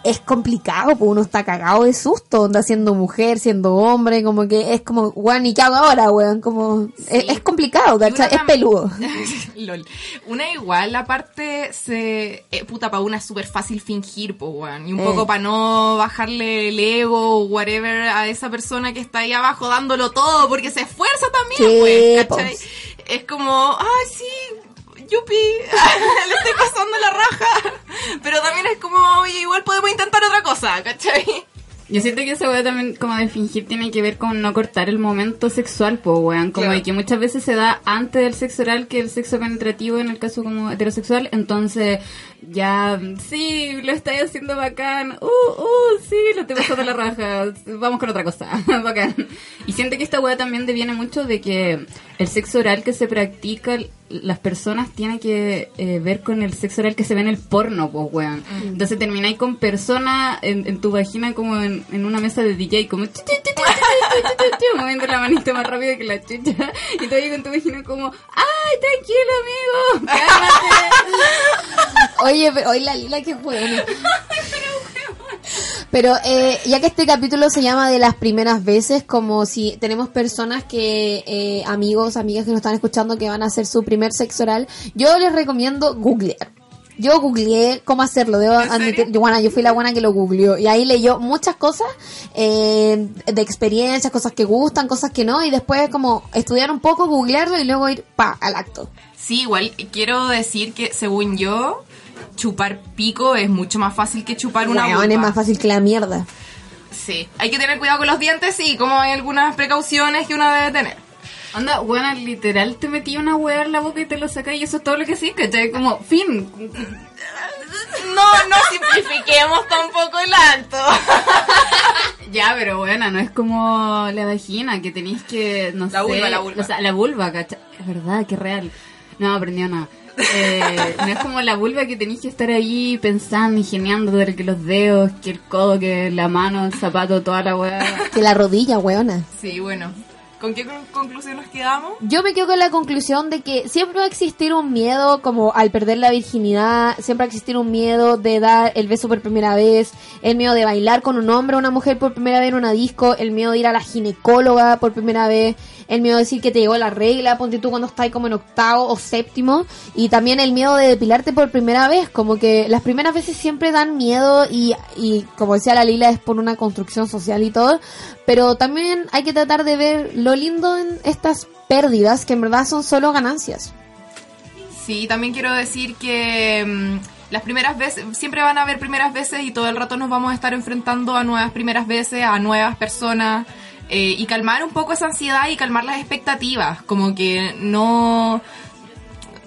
es complicado, pues uno está cagado de susto, onda siendo mujer, siendo hombre, como que es como, weón, ¿y qué hago ahora, weón? Como, es, es complicado, ¿cachai? Es peludo. Lol. Una igual, aparte, se. eh, puta, para una es súper fácil fingir, pues, weón. Y un Eh. poco para no bajarle el ego o whatever a esa persona que está ahí abajo dándolo todo, porque se esfuerza también, Sí, pues, ¿cachai? pues. Es como, ay, sí, yupi, le estoy pasando la raja. Pero también es como, oye, igual podemos intentar otra cosa, ¿cachai? Yo siento que esa weá también como de fingir tiene que ver con no cortar el momento sexual, pues weón, como Claro. de que muchas veces se da antes del sexo oral que el sexo penetrativo en el caso como heterosexual, entonces ya, sí, lo estáis haciendo bacán, uh, uh, sí, lo te pasando la raja, vamos con otra cosa, bacán. Y siente que esta weá también deviene mucho de que el sexo oral que se practica, las personas tienen que eh, ver con el sexo oral que se ve en el porno, pues weón. Entonces termináis con persona en, tu vagina como en, una mesa de DJ, como moviendo la manita más rápido que la chucha, y todavía con tu vagina como, ¡ay, tranquilo, amigo! ¡Cálmate! Oye, pero hoy la lila que buena. Pero eh, ya que este capítulo se llama de las primeras veces, como si tenemos personas que, eh, amigos, amigas que nos están escuchando que van a hacer su primer sexo oral, yo les recomiendo googlear. Yo googleé cómo hacerlo, debo admitir, yo, bueno, yo fui la buena que lo googleó y ahí leyó muchas cosas eh, de experiencias, cosas que gustan, cosas que no y después como estudiar un poco, googlearlo y luego ir pa al acto. Sí, igual quiero decir que según yo, chupar pico es mucho más fácil que chupar una vulva. es más fácil que la mierda. Sí, hay que tener cuidado con los dientes, sí, como hay algunas precauciones que uno debe tener. Onda, buena, literal, te metí una weá en la boca y te lo sacas y eso es todo lo que sí, ¿cachai? Como, fin. No, no simplifiquemos tampoco el acto. Ya, pero bueno, no es como la vagina, que tenéis que, no La sé... vulva, la vulva. O sea, la vulva, ¿cachai? Es verdad, que real. No, aprendió nada. Eh, no es como la vulva que tenéis que estar ahí pensando, ingeniando, de que los dedos, que el codo, que la mano, el zapato, toda la weá. Que la rodilla, weona. Sí, bueno. ¿Con qué con- conclusión nos quedamos? Yo me quedo con la conclusión de que siempre va a existir un miedo como al perder la virginidad, siempre va a existir un miedo de dar el beso por primera vez, el miedo de bailar con un hombre o una mujer por primera vez en una disco, el miedo de ir a la ginecóloga por primera vez, el miedo de decir que te llegó la regla, ponte tú cuando estás como en octavo o séptimo, y también el miedo de depilarte por primera vez, como que las primeras veces siempre dan miedo y, y como decía la Lila es por una construcción social y todo, pero también hay que tratar de ver lo lindo en estas pérdidas que en verdad son solo ganancias. Sí, también quiero decir que mm, las primeras veces, siempre van a haber primeras veces y todo el rato nos vamos a estar enfrentando a nuevas primeras veces, a nuevas personas eh, y calmar un poco esa ansiedad y calmar las expectativas, como que no,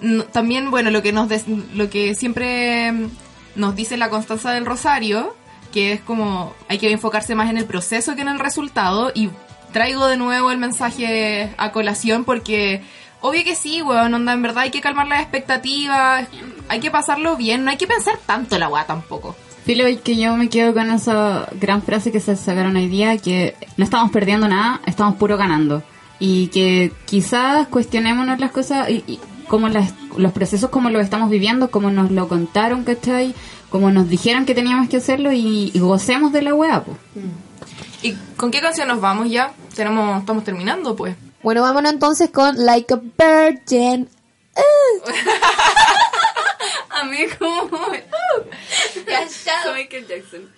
no- también bueno lo que nos lo que siempre mm, nos dice la Constanza del Rosario, que es como hay que enfocarse más en el proceso que en el resultado y traigo de nuevo el mensaje a colación porque obvio que sí, weón, onda, en verdad hay que calmar las expectativas, hay que pasarlo bien, no hay que pensar tanto la weá tampoco. Filo, que yo me quedo con esa gran frase que se sacaron hoy día, que no estamos perdiendo nada, estamos puro ganando. Y que quizás cuestionémonos las cosas y, y como las, los procesos como los estamos viviendo, como nos lo contaron, ¿cachai? Como nos dijeron que teníamos que hacerlo y, y gocemos de la weá, pues. ¿Y con qué canción nos vamos ya? Tenemos, estamos terminando, pues. Bueno, vámonos entonces con Like a Virgin. A mí como... Callado. Michael Jackson.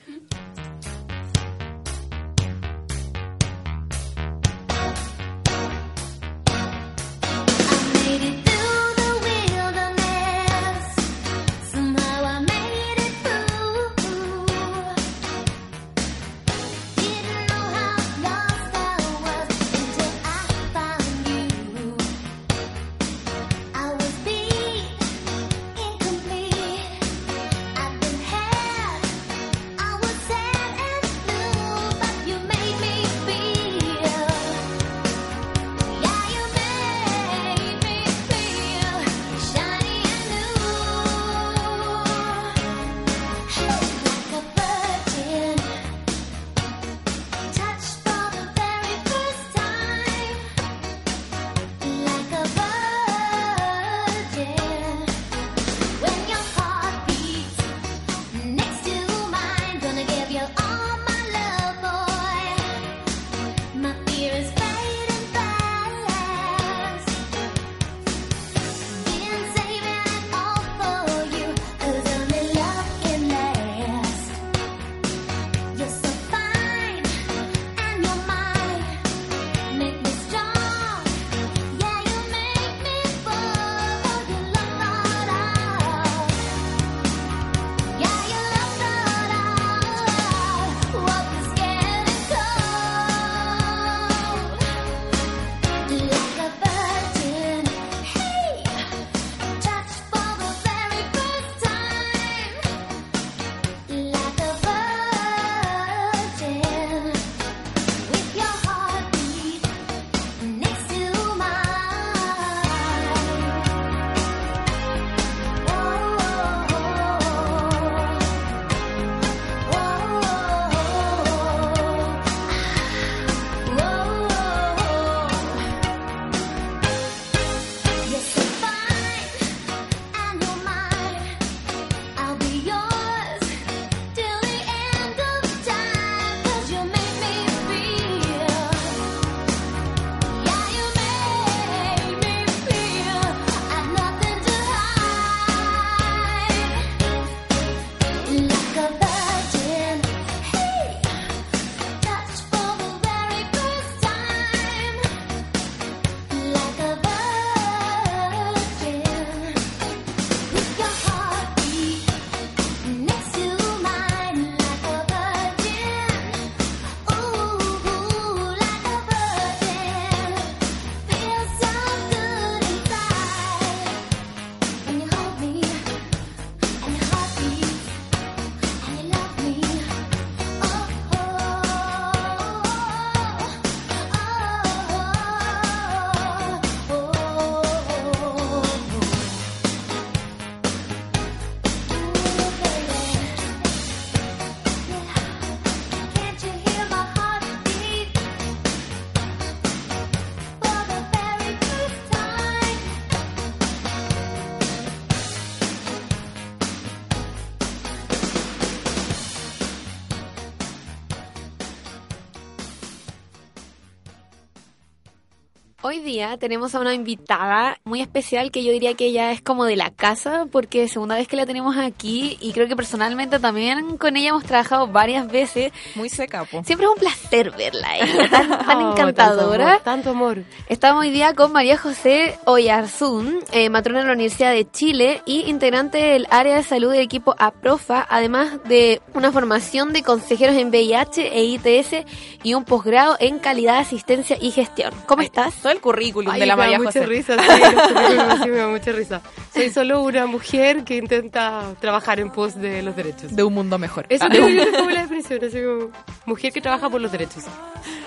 Día tenemos a una invitada muy especial que yo diría que ella es como de la casa porque segunda vez que la tenemos aquí y creo que personalmente también con ella hemos trabajado varias veces. Muy seca, po. Siempre es un placer verla, ella tan, tan Oh, encantadora. Tanto amor. Tanto amor. Estamos hoy día con María José Oyarzún, eh, matrona de la Universidad de Chile y integrante del área de salud del equipo APROFA, además de una formación de consejeros en VIH e ITS y un posgrado en calidad, asistencia y gestión. ¿Cómo estás? Todo el currículum Ay, de la María José. risa, sí, sí me da mucha risa. Soy solo una mujer que intenta trabajar en pos de los derechos. De un mundo mejor. Eso Ah. creo yo es como la expresión, así como mujer que trabaja por los derechos.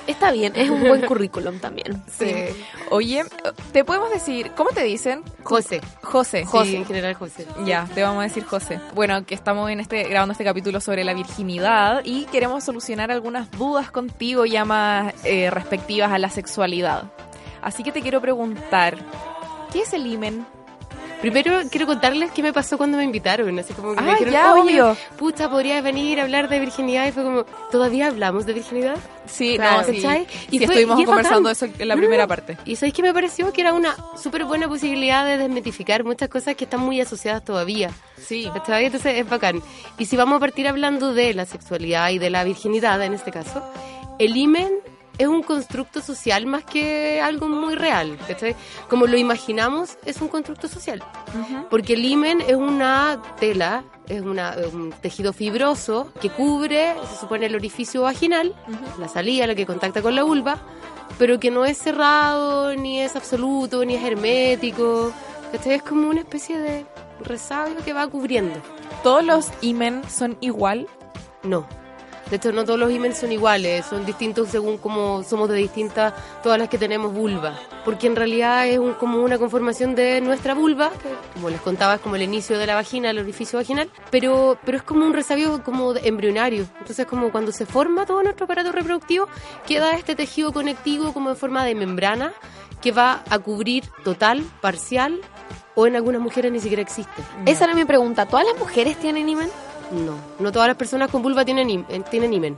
Está bien, es un buen currículum también. Sí. Oye, te podemos decir, ¿cómo te dicen? José. José. Sí, en general José. Ya, te vamos a decir José. Bueno, que estamos en este grabando este capítulo sobre la virginidad y queremos solucionar algunas dudas contigo ya más eh, respectivas a la sexualidad. Así que te quiero preguntar, ¿qué es el himen? Primero quiero contarles qué me pasó cuando me invitaron. Así como que me Ah, dijeron, ya, oye, obvio. pucha, podrías venir a hablar de virginidad. Y fue como, ¿todavía hablamos de virginidad? Sí, Claro, no, sí. ¿cachai? Sí, fue- estuvimos y es conversando bacán. eso en la No, primera parte. Y sabéis que me pareció que era una súper buena posibilidad de desmitificar muchas cosas que están muy asociadas todavía. Sí. ¿Cachai? Entonces es bacán. Y si vamos a partir hablando de la sexualidad y de la virginidad en este caso, el imen es un constructo social más que algo muy real. ¿cachai? Como lo imaginamos, es un constructo social. Porque el imen es una tela, es una, es un tejido fibroso que cubre, se supone, el orificio vaginal, la salida, lo que contacta con la vulva, pero que no es cerrado, ni es absoluto, ni es hermético. ¿cachai? Es como una especie de resabio que va cubriendo. ¿Todos los imen son igual? No. De hecho, no todos los imens son iguales, son distintos según cómo somos de distintas, todas las que tenemos vulva. Porque en realidad es un- como una conformación de nuestra vulva, que como les contaba es como el inicio de la vagina, el orificio vaginal, pero, pero es como un resabio como embrionario. Entonces, como cuando se forma todo nuestro aparato reproductivo, queda este tejido conectivo como en forma de membrana que va a cubrir total, parcial o en algunas mujeres ni siquiera existe. Esa era mi pregunta. ¿Todas las mujeres tienen imen? No, no todas las personas con vulva tienen, eh, tienen imen.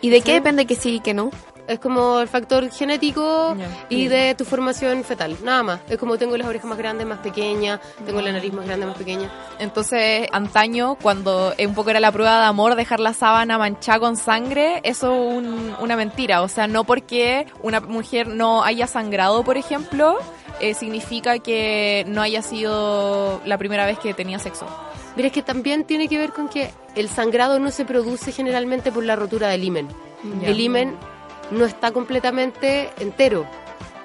¿Y de qué depende que sí y que no? Es como el factor genético y de tu formación fetal, nada más. Es como tengo las orejas más grandes, más pequeñas, tengo la nariz más grande, más pequeña. Entonces, antaño, cuando un poco era la prueba de amor, dejar la sábana manchada con sangre, eso es un- una mentira. O sea, no porque una mujer no haya sangrado, por ejemplo, eh, significa que no haya sido la primera vez que tenía sexo. Mira, es que también tiene que ver con que el sangrado no se produce generalmente por la rotura del himen. El himen no está completamente entero.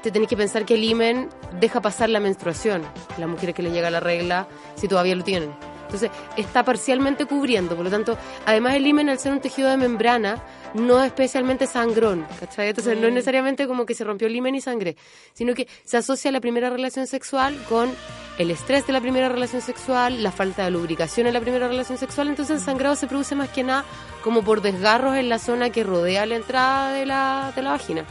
Te tenés que pensar que el himen deja pasar la menstruación, las mujeres que les llega la regla, si todavía lo tienen. Entonces, está parcialmente cubriendo, por lo tanto, además el himen al ser un tejido de membrana, no es especialmente sangrón, ¿cachai? Entonces, no es necesariamente como que se rompió el himen y sangre, sino que se asocia la primera relación sexual con el estrés de la primera relación sexual, la falta de lubricación en la primera relación sexual, entonces el sangrado se produce más que nada como por desgarros en la zona que rodea la entrada de la, de la vagina.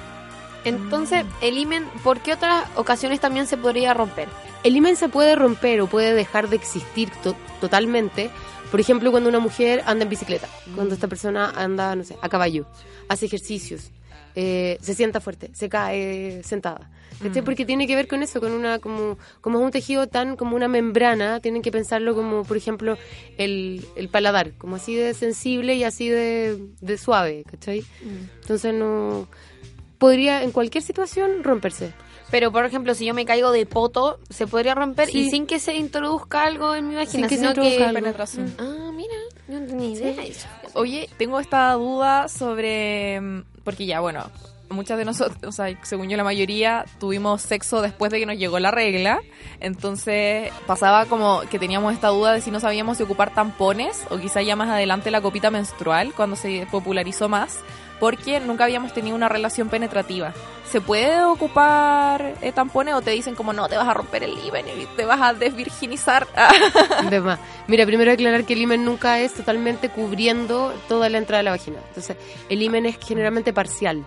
Entonces, el imen, ¿por qué otras ocasiones también se podría romper? El himen se puede romper o puede dejar de existir to- totalmente. Por ejemplo, cuando una mujer anda en bicicleta, cuando esta persona anda, no sé, a caballo, hace ejercicios, eh, se sienta fuerte, se cae sentada. ¿cachai? Mm. Porque tiene que ver con eso, con una, como, como es un tejido tan como una membrana, tienen que pensarlo como, por ejemplo, el, el paladar, como así de sensible y así de, de suave, ¿cachai? Entonces no podría en cualquier situación romperse. Pero, por ejemplo, si yo me caigo de poto, se podría romper Sí. y sin que se introduzca algo en mi vagina. Sin que se introduzca algo. Penetración. Ah, mira, no tenía idea de eso. Oye, tengo esta duda sobre. mm, Porque ya, bueno, muchas de nosotros, o sea, según yo la mayoría, tuvimos sexo después de que nos llegó la regla. Entonces pasaba como que teníamos esta duda de si no sabíamos si ocupar tampones o quizá ya más adelante la copita menstrual cuando se popularizó más. Porque nunca habíamos tenido una relación penetrativa. ¿Se puede ocupar eh, tampones o te dicen como no, te vas a romper el himen y te vas a desvirginizar? De más. Mira, primero aclarar que el himen nunca es totalmente cubriendo toda la entrada de la vagina. Entonces, el himen es generalmente parcial.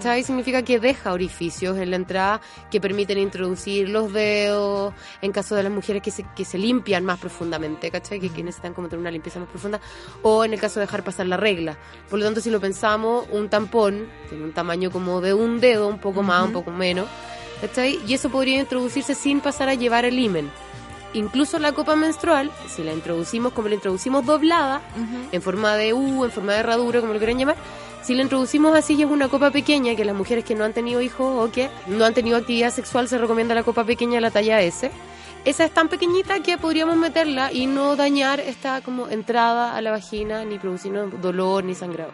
¿Sabes? Significa que deja orificios en la entrada que permiten introducir los dedos, en caso de las mujeres que se, que se limpian más profundamente, ¿cachai? Que, que necesitan como tener una limpieza más profunda, o en el caso de dejar pasar la regla. Por lo tanto, si lo pensamos, un tampón tiene un tamaño como de un dedo, un poco más, un poco menos, ¿cachai? Y eso podría introducirse sin pasar a llevar el himen. Incluso la copa menstrual, si la introducimos como la introducimos doblada, en forma de U, en forma de herradura, como lo quieran llamar, si la introducimos así y es una copa pequeña, que las mujeres que no han tenido hijos o que no han tenido actividad sexual se recomienda la copa pequeña, la talla S. Esa es tan pequeñita que podríamos meterla y no dañar esta como entrada a la vagina, ni producirnos dolor ni sangrado.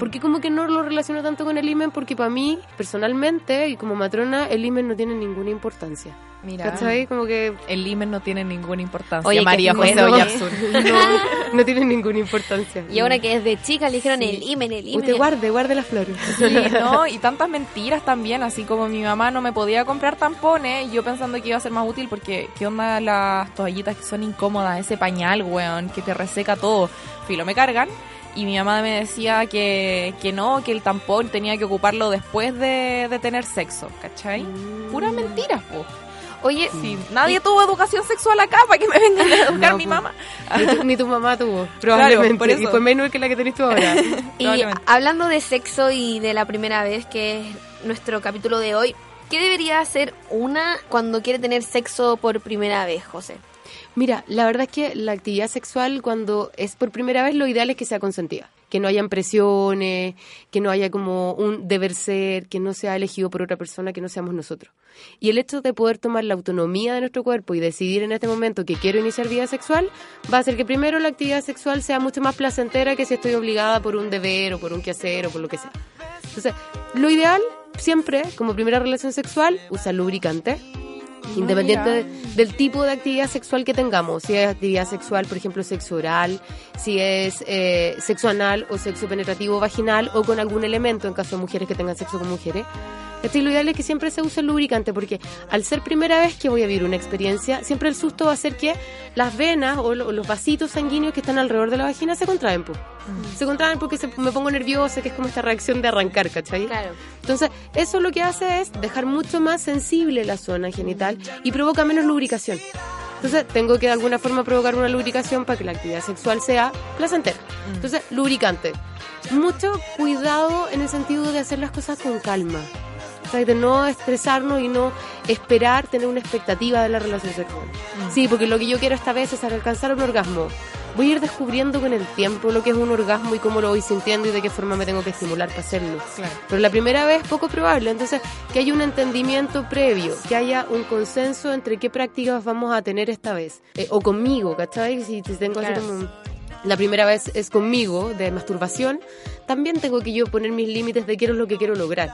Porque como que no lo relaciono tanto con el himen, porque para mí, personalmente, y como matrona, el himen no tiene ninguna importancia. Mira. ¿Cachai? Como que... El himen no tiene ninguna importancia. Oye, María José bueno. Oyarzún. No, no tiene ninguna importancia. Y ahora que desde chica le dijeron el imen, el imen. Usted guarde, guarde las flores. Sí, ¿no? Y tantas mentiras también, así como mi mamá no me podía comprar tampones, yo pensando que iba a ser más útil porque qué onda las toallitas que son incómodas, ese pañal, weón, que te reseca todo. Filo, me cargan. Y mi mamá me decía que, que no, que el tampón tenía que ocuparlo después de, de tener sexo, ¿cachai? Puras mentiras, po. Oye, Sí, nadie tuvo educación sexual acá para que me vengan a educar No, mi pues, mamá. Ni tu, ni tu mamá tuvo, probablemente. por eso. Y fue menor que la que tenés tú ahora. Y hablando de sexo y de la primera vez, que es nuestro capítulo de hoy, ¿qué debería hacer una cuando quiere tener sexo por primera vez, José? Mira, la verdad es que la actividad sexual cuando es por primera vez lo ideal es que sea consentida. Que no hayan presiones, que no haya como un deber ser, que no sea elegido por otra persona, que no seamos nosotros. Y el hecho de poder tomar la autonomía de nuestro cuerpo y decidir en este momento que quiero iniciar vida sexual, va a hacer que primero la actividad sexual sea mucho más placentera que si estoy obligada por un deber o por un quehacer o por lo que sea. Entonces, lo ideal siempre, como primera relación sexual, usar lubricante. Independiente de- del tipo de actividad sexual que tengamos, si es actividad sexual, por ejemplo, sexo oral, si es eh, sexo anal o sexo penetrativo vaginal o con algún elemento en caso de mujeres que tengan sexo con mujeres. ¿Cachai? Lo ideal es que siempre se use el lubricante porque al ser primera vez que voy a vivir una experiencia, siempre el susto va a ser que las venas o, lo- los vasitos sanguíneos que están alrededor de la vagina se contraen. po. Se contraen porque se- me pongo nerviosa, que es como esta reacción de arrancar, ¿cachai? Claro. Entonces, eso lo que hace es dejar mucho más sensible la zona genital y provoca menos lubricación. Entonces, tengo que de alguna forma provocar una lubricación para que la actividad sexual sea placentera. Entonces, lubricante. Mucho cuidado en el sentido de hacer las cosas con calma. O sea, de no estresarnos y no esperar tener una expectativa de la relación sexual. Sí, porque lo que yo quiero esta vez es alcanzar un orgasmo. Voy a ir descubriendo con el tiempo lo que es un orgasmo y cómo lo voy sintiendo y de qué forma me tengo que estimular para hacerlo. Pero la primera vez poco probable, entonces que haya un entendimiento previo, que haya un consenso entre qué prácticas vamos a tener esta vez. Eh, o conmigo, ¿cachai? Si, tengo así Claro. como la primera vez es conmigo, de masturbación, también tengo que yo poner mis límites de qué es lo que quiero lograr.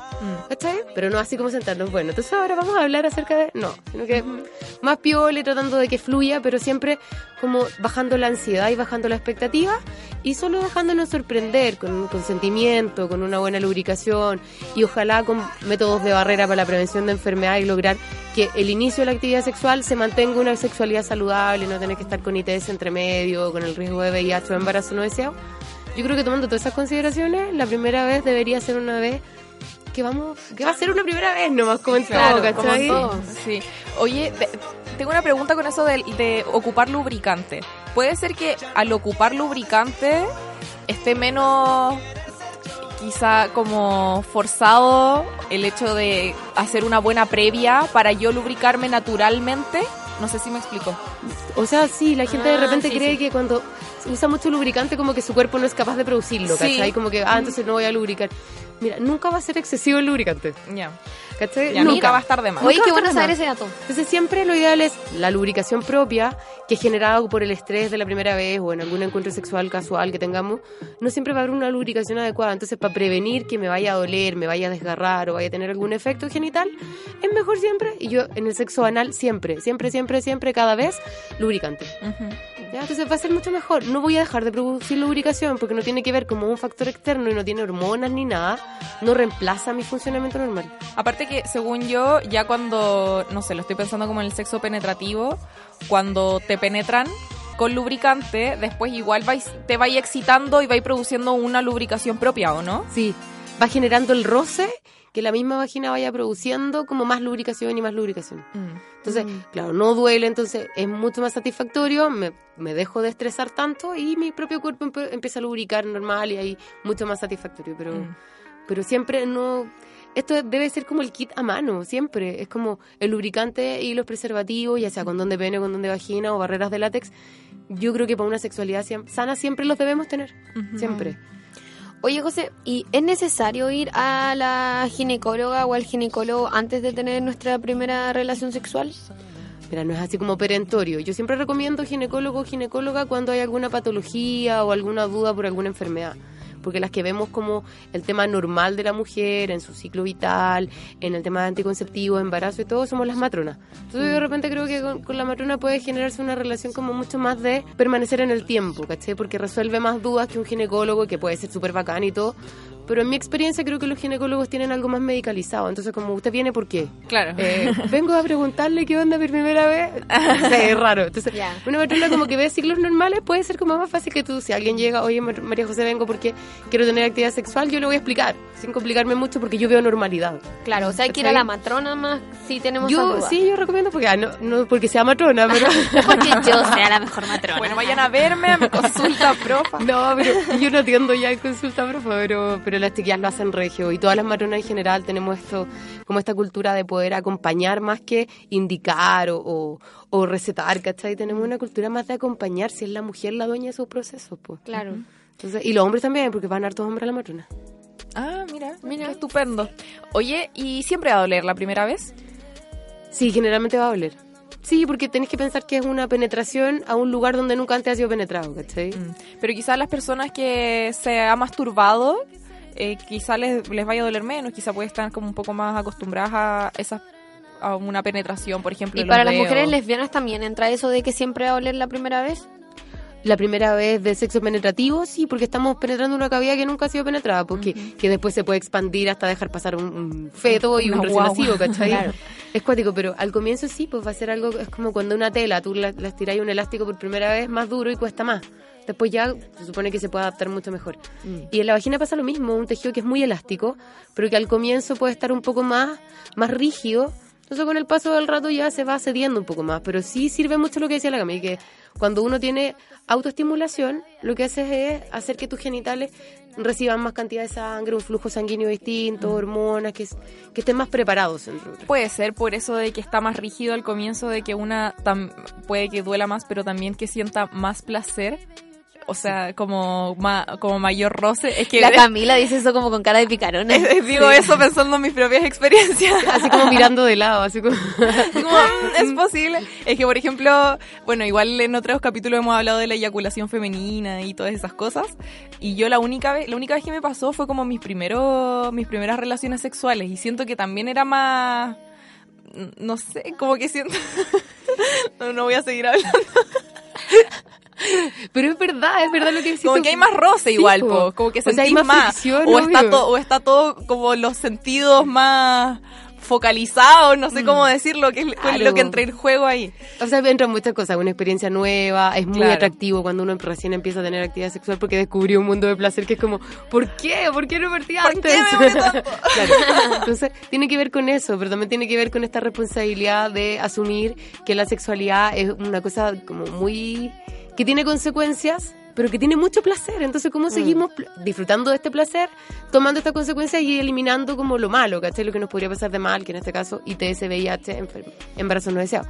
¿Cachai? Pero no así como sentarnos. Bueno, entonces ahora vamos a hablar acerca de... No, sino que más piole, tratando de que fluya, pero siempre como bajando la ansiedad y bajando la expectativa y solo dejándonos sorprender con un consentimiento, con una buena lubricación y ojalá con métodos de barrera para la prevención de enfermedad y lograr que el inicio de la actividad sexual se mantenga una sexualidad saludable, no tener que estar con ITS entre medio, con el riesgo de VIH o embarazo no deseado. Yo creo que tomando todas esas consideraciones, la primera vez debería ser una vez que vamos, que va a ser una primera vez nomás, como en Claro, todo, como en ¿cachai? todo. Sí. Oye, tengo una pregunta con eso de, de ocupar lubricante. ¿Puede ser que al ocupar lubricante esté menos quizá como forzado el hecho de hacer una buena previa para yo lubricarme naturalmente? No sé si me explico. O sea, sí, la gente de Ah, repente sí, cree sí. que cuando usa mucho lubricante como que su cuerpo no es capaz de producirlo, Sí. ¿cachai? Como que, ah, entonces no voy a lubricar. Mira, nunca va a ser excesivo el lubricante. Ya. ¿Cachai? Ya, nunca va a estar de más. Oye, qué bueno saber ese dato. Entonces siempre lo ideal es la lubricación propia, que es generada por el estrés de la primera vez o en algún encuentro sexual casual que tengamos. No siempre va a haber una lubricación adecuada. Entonces para prevenir que me vaya a doler, me vaya a desgarrar o vaya a tener algún efecto genital, es mejor siempre, y yo en el sexo anal siempre, siempre, siempre, siempre, cada vez, lubricante. ¿Ya? Entonces va a ser mucho mejor. No voy a dejar de producir lubricación porque no tiene que ver como un factor externo y no tiene hormonas ni nada. No reemplaza mi funcionamiento normal. Aparte que, según yo, ya cuando, no sé, lo estoy pensando como en el sexo penetrativo, cuando te penetran con lubricante, después igual vais, te vais excitando y vais produciendo una lubricación propia, ¿o no? Sí, va generando el roce que la misma vagina vaya produciendo como más lubricación y más lubricación. Entonces, claro, no duele, entonces es mucho más satisfactorio, me, me dejo de estresar tanto y mi propio cuerpo empieza a lubricar normal y ahí mucho más satisfactorio, pero, pero siempre no... Esto debe ser como el kit a mano, siempre. Es como el lubricante y los preservativos, ya sea condón de pene, condón de vagina o barreras de látex. Yo creo que para una sexualidad sana siempre los debemos tener. Siempre. Oye, José, ¿y es necesario ir a la ginecóloga o al ginecólogo antes de tener nuestra primera relación sexual? Mira, no es así como perentorio. Yo siempre recomiendo ginecólogo o ginecóloga cuando hay alguna patología o alguna duda por alguna enfermedad. Porque las que vemos como el tema normal de la mujer, en su ciclo vital, en el tema de anticonceptivos, embarazo y todo, somos las matronas. Entonces yo de repente creo que con, con la matrona puede generarse una relación como mucho más de permanecer en el tiempo, ¿cachai? Porque resuelve más dudas que un ginecólogo, que puede ser súper bacán y todo, pero en mi experiencia creo que los ginecólogos tienen algo más medicalizado. Entonces, como usted viene, ¿por qué? Claro. Eh, vengo a preguntarle qué onda por primera vez. Es raro. Entonces, una persona como que ve ciclos normales puede ser como más fácil que tú. Si alguien llega, oye, Mar- María José, vengo porque quiero tener actividad sexual, yo le voy a explicar, sin complicarme mucho, porque yo veo normalidad. Claro, o sea, hay que ir a la matrona más si tenemos Yo, sí, yo recomiendo porque, ah, no, no porque sea matrona, pero... porque yo sea la mejor matrona. Bueno, vayan a verme a mi consulta profa. No, pero yo no atiendo ya en consulta, profe, pero, pero las chiquillas lo hacen regio y todas las matronas en general tenemos esto, como esta cultura de poder acompañar más que indicar o, o, o recetar, ¿cachai? Tenemos una cultura más de acompañar si es la mujer la dueña de sus procesos, pues. Claro. Entonces, y los hombres también, porque van hartos hombres a la matrona. Ah, mira, mira, qué estupendo. Oye, ¿y siempre va a doler la primera vez? Sí, generalmente va a doler. Sí, porque tenés que pensar que es una penetración a un lugar donde nunca antes ha sido penetrado, ¿cachai? Pero quizás las personas que se ha masturbado, eh, quizás les, les vaya a doler menos, quizás puede estar como un poco más acostumbradas a esa a una penetración, por ejemplo. Y para las mujeres lesbianas también entra eso de que siempre va a oler la primera vez. La primera vez de sexo penetrativo, sí, porque estamos penetrando una cavidad que nunca ha sido penetrada, porque que después se puede expandir hasta dejar pasar un, un feto y un recién nacido, ¿cachai? Claro. Es cuático, pero al comienzo sí, pues va a ser algo, es como cuando una tela, tú la, la estiras un elástico por primera vez más duro y cuesta más. Después ya se supone que se puede adaptar mucho mejor. Y en la vagina pasa lo mismo, un tejido que es muy elástico, pero que al comienzo puede estar un poco más, más rígido. Entonces con el paso del rato ya se va cediendo un poco más. Pero sí sirve mucho lo que decía la Cami, que cuando uno tiene autoestimulación, lo que haces es hacer que tus genitales reciban más cantidad de sangre, un flujo sanguíneo distinto, hormonas, que, que estén más preparados. otras. Puede ser por eso de que está más rígido al comienzo, de que una tam- puede que duela más, pero también que sienta más placer. O sea, como, ma- como mayor roce. Es que La Camila dice eso como con cara de picarona. Digo eso pensando en mis propias experiencias. Así como mirando de lado, así como... Como, mm, es posible. Es que, por ejemplo, bueno, igual en otros capítulos hemos hablado de la eyaculación femenina y todas esas cosas. Y yo la única vez, la única vez que me pasó fue como mis primeros, mis primeras relaciones sexuales. Y siento que también era más, no sé, como que siento... no, no voy a seguir hablando. Pero es verdad, es verdad lo que decís. Como que hay más roce igual, Sí, po. como que O sea, hay sentís más más. fricción, o, está to- o está todo como los sentidos más focalizados, no sé cómo decirlo, que es Claro. lo que entra en juego ahí. O sea, entran muchas cosas, una experiencia nueva, es muy Claro. atractivo cuando uno recién empieza a tener actividad sexual porque descubrió un mundo de placer que es como, ¿por qué? ¿Por qué no partí ¿Por antes? qué me demoré tanto? Claro. Entonces, tiene que ver con eso, pero también tiene que ver con esta responsabilidad de asumir que la sexualidad es una cosa como muy... que tiene consecuencias, pero que tiene mucho placer. Entonces, ¿cómo seguimos pl- disfrutando de este placer, tomando estas consecuencias y eliminando como lo malo, ¿cachai? Lo que nos podría pasar de mal, que en este caso ITS, VIH, embarazo no deseado.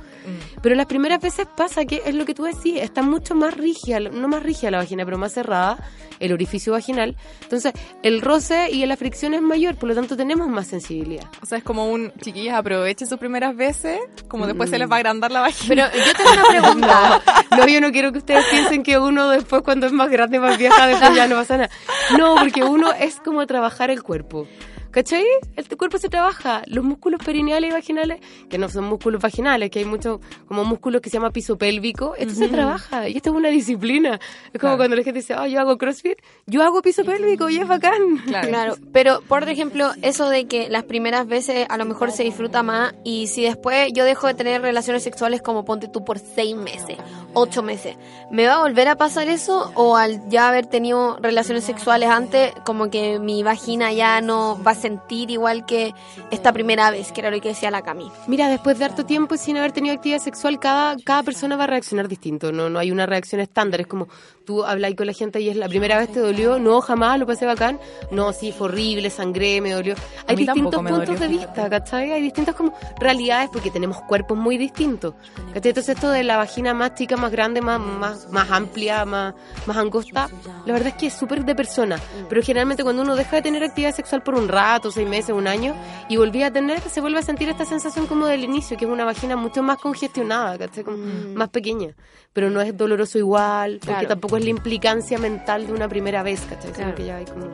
Pero las primeras veces pasa que es lo que tú decís, está mucho más rígida, no más rígida la vagina, pero más cerrada, el orificio vaginal. Entonces, el roce y la fricción es mayor, por lo tanto tenemos más sensibilidad. O sea, es como un, chiquillas, aprovechen sus primeras veces, como después se les va a agrandar la vagina. Pero yo tengo una pregunta. No, yo no quiero que ustedes piensen que uno después cuando es más grande, más vieja, después ya no pasa nada. No, porque uno es como trabajar el cuerpo. ¿Cachai? El tu cuerpo se trabaja. Los músculos perineales y vaginales, que no son músculos vaginales, que hay muchos como músculos que se llama piso pélvico, esto se Ujú. trabaja y esto es una disciplina. Es como Claro. cuando la gente dice, oh, yo hago crossfit, yo hago piso pélvico y es bacán. Claro. pero por ejemplo, eso de que las primeras veces a lo mejor se disfruta más y si después yo dejo de tener relaciones sexuales como ponte tú por seis meses, ocho meses, ¿me va a volver a pasar eso o al ya haber tenido relaciones sexuales antes, como que mi vagina ya no va a sentir igual que esta primera vez, que era lo que decía la Cami? Mira, después de harto tiempo sin haber tenido actividad sexual, cada, cada persona va a reaccionar distinto. No, no hay una reacción estándar. Es como tú hablas con la gente y es la primera vez te dolió. No, jamás lo pasé bacán. No, sí, fue horrible, sangré, me dolió. Hay distintos puntos dolió, de vista, ¿cachai? Hay distintas como realidades porque tenemos cuerpos muy distintos. ¿cachai? Entonces esto de la vagina más chica, más grande, más, más, más amplia, más, más angosta, la verdad es que es súper de persona. Pero generalmente cuando uno deja de tener actividad sexual por un rato, seis meses, un año, y volví a tener, se vuelve a sentir esta sensación como del inicio, que es una vagina mucho más congestionada, ¿cachai? Como más pequeña. Pero no es doloroso igual, porque Claro. tampoco es la implicancia mental de una primera vez, ¿cachai? Sino que ya hay como...